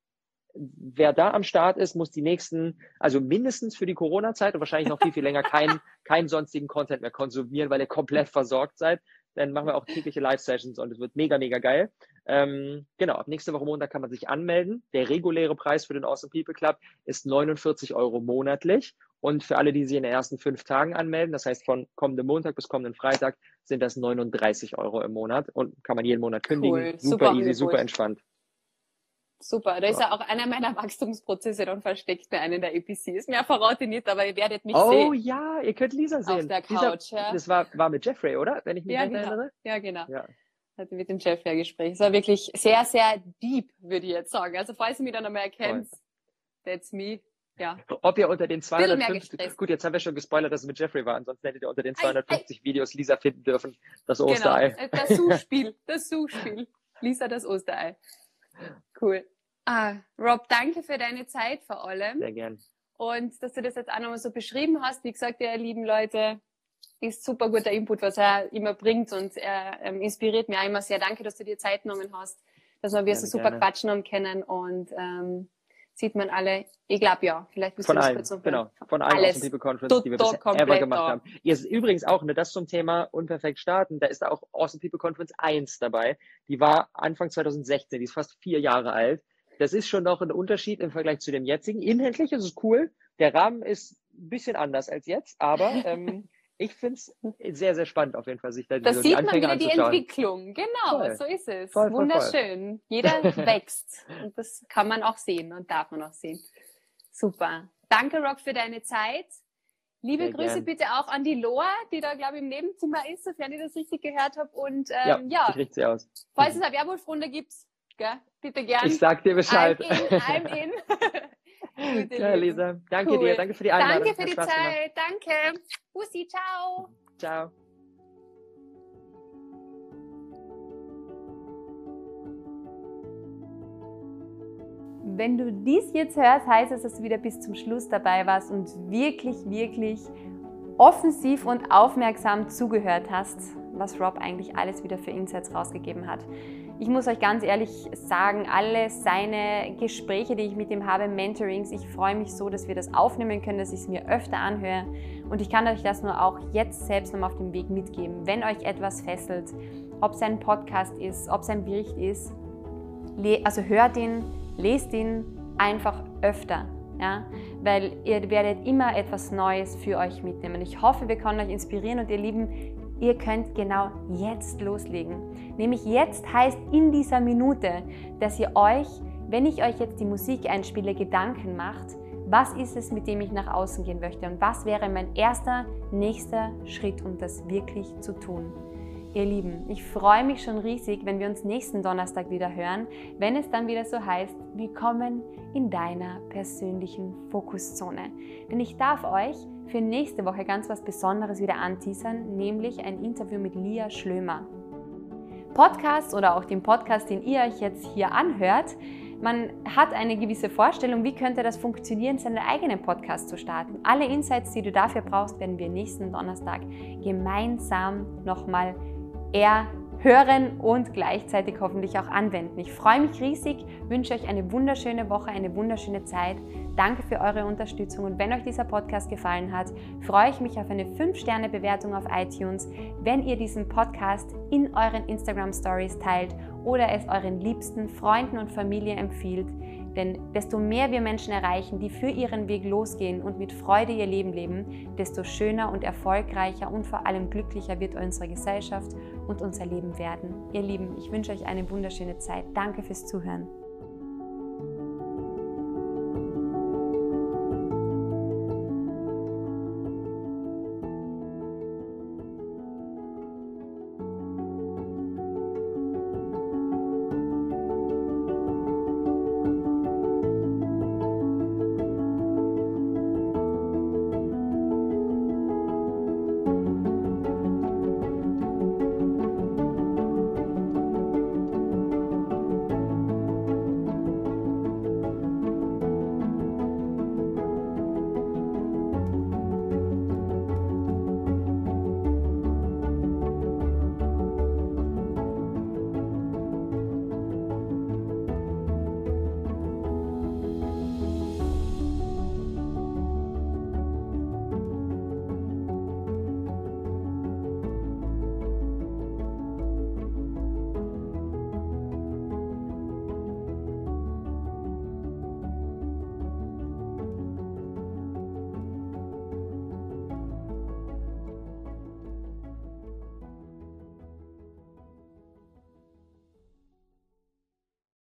wer da am Start ist, muss die nächsten, also mindestens für die Corona-Zeit und wahrscheinlich noch viel, viel länger keinen keinen sonstigen Content mehr konsumieren, weil ihr komplett versorgt seid dann machen wir auch tägliche Live-Sessions und es wird mega, mega geil. Ähm, genau, ab nächste Woche Montag kann man sich anmelden. Der reguläre Preis für den Awesome People Club ist 49 Euro monatlich. Und für alle, die sich in den ersten fünf Tagen anmelden, das heißt von kommenden Montag bis kommenden Freitag, sind das 39 Euro im Monat und kann man jeden Monat kündigen. Cool. Super, super easy, super entspannt. Super, da ist ja auch einer meiner Wachstumsprozesse dann versteckt bei einem der EPCs. Mehr verrate ich nicht, aber ihr werdet mich oh, sehen. Oh ja, ihr könnt Lisa sehen. Auf der Couch, Lisa, ja. Das war, war mit Jeffrey, oder? Wenn ich mich ja, genau. erinnere. Ja, genau. Ja. Hatte mit dem Jeffrey ein Gespräch. Es war wirklich sehr, sehr deep, würde ich jetzt sagen. Also falls ihr mich dann einmal erkennt, Voll. that's me. Ja. Ob ihr unter den 250, gut, jetzt haben wir schon gespoilert, dass es mit Jeffrey war, ansonsten hättet ihr unter den 250 ei, ei. Videos Lisa finden dürfen, das genau, Osterei. Genau, das Suchspiel, das Suchspiel. Lisa, das Osterei. Cool. Ah, Rob, danke für deine Zeit vor allem. Sehr gern. Und dass du das jetzt auch nochmal so beschrieben hast. Wie gesagt, ihr lieben Leute, ist super guter Input, was er immer bringt und er ähm, inspiriert mich auch immer sehr. Danke, dass du dir Zeit genommen hast, dass wir gerne, so super gerne. quatschen haben können und ähm, sieht man alle, ich glaube ja, vielleicht bist von du allen, kurz noch genau, von allen Alles. People Conference, die wir bisher ever gemacht haben. Ihr ist übrigens auch, ne, das zum Thema unperfekt starten, da ist da auch Awesome People Conference 1 dabei. Die war Anfang 2016, die ist fast vier Jahre alt. Das ist schon noch ein Unterschied im Vergleich zu dem jetzigen. Inhaltlich ist es cool. Der Rahmen ist ein bisschen anders als jetzt, aber <laughs> ähm, ich finde es sehr, sehr spannend auf jeden Fall, sich da das so sieht man wieder die Entwicklung. Genau, voll. so ist es. Voll, voll, Wunderschön. Jeder <laughs> wächst und das kann man auch sehen und darf man auch sehen. Super. Danke, Rock, für deine Zeit. Liebe Sehr Grüße gern. bitte auch an die Loa, die da, glaube ich, im Nebenzimmer ist, sofern ich das richtig gehört habe. Und ähm, ja, ja sie aus. falls es eine Werwolfrunde gibt, gell, bitte gerne. Ich sag dir Bescheid. I'm in, I'm <laughs> in. <laughs> ja, Lisa, danke cool. dir, danke für die Einladung. Danke für die Zeit, danke. Bussi, ciao. Ciao. Wenn du dies jetzt hörst, heißt es, dass du wieder bis zum Schluss dabei warst und wirklich, wirklich offensiv und aufmerksam zugehört hast, was Rob eigentlich alles wieder für Insights rausgegeben hat. Ich muss euch ganz ehrlich sagen, alle seine Gespräche, die ich mit ihm habe, Mentorings, ich freue mich so, dass wir das aufnehmen können, dass ich es mir öfter anhöre. Und ich kann euch das nur auch jetzt selbst nochmal auf dem Weg mitgeben. Wenn euch etwas fesselt, ob es ein Podcast ist, ob es ein Bericht ist, also hört ihn, lest ihn einfach öfter. Ja? Weil ihr werdet immer etwas Neues für euch mitnehmen. Ich hoffe, wir können euch inspirieren und ihr Lieben, ihr könnt genau jetzt loslegen. Nämlich jetzt heißt in dieser Minute, dass ihr euch, wenn ich euch jetzt die Musik einspiele, Gedanken macht, was ist es, mit dem ich nach außen gehen möchte und was wäre mein erster, nächster Schritt, um das wirklich zu tun. Ihr Lieben, ich freue mich schon riesig, wenn wir uns nächsten Donnerstag wieder hören, wenn es dann wieder so heißt, willkommen in deiner persönlichen Fokuszone. Denn ich darf euch für nächste Woche ganz was Besonderes wieder anteasern, nämlich ein Interview mit Lia Schlömer. Podcast oder auch den Podcast, den ihr euch jetzt hier anhört, man hat eine gewisse Vorstellung, wie könnte das funktionieren, seinen eigenen Podcast zu starten. Alle Insights, die du dafür brauchst, werden wir nächsten Donnerstag gemeinsam nochmal erhören und gleichzeitig hoffentlich auch anwenden. Ich freue mich riesig, wünsche euch eine wunderschöne Woche, eine wunderschöne Zeit. Danke für eure Unterstützung und wenn euch dieser Podcast gefallen hat, freue ich mich auf eine 5-Sterne-Bewertung auf iTunes, wenn ihr diesen Podcast in euren Instagram Stories teilt oder es euren liebsten Freunden und Familie empfiehlt. Denn desto mehr wir Menschen erreichen, die für ihren Weg losgehen und mit Freude ihr Leben leben, desto schöner und erfolgreicher und vor allem glücklicher wird unsere Gesellschaft und unser Leben werden. Ihr Lieben, ich wünsche euch eine wunderschöne Zeit. Danke fürs Zuhören.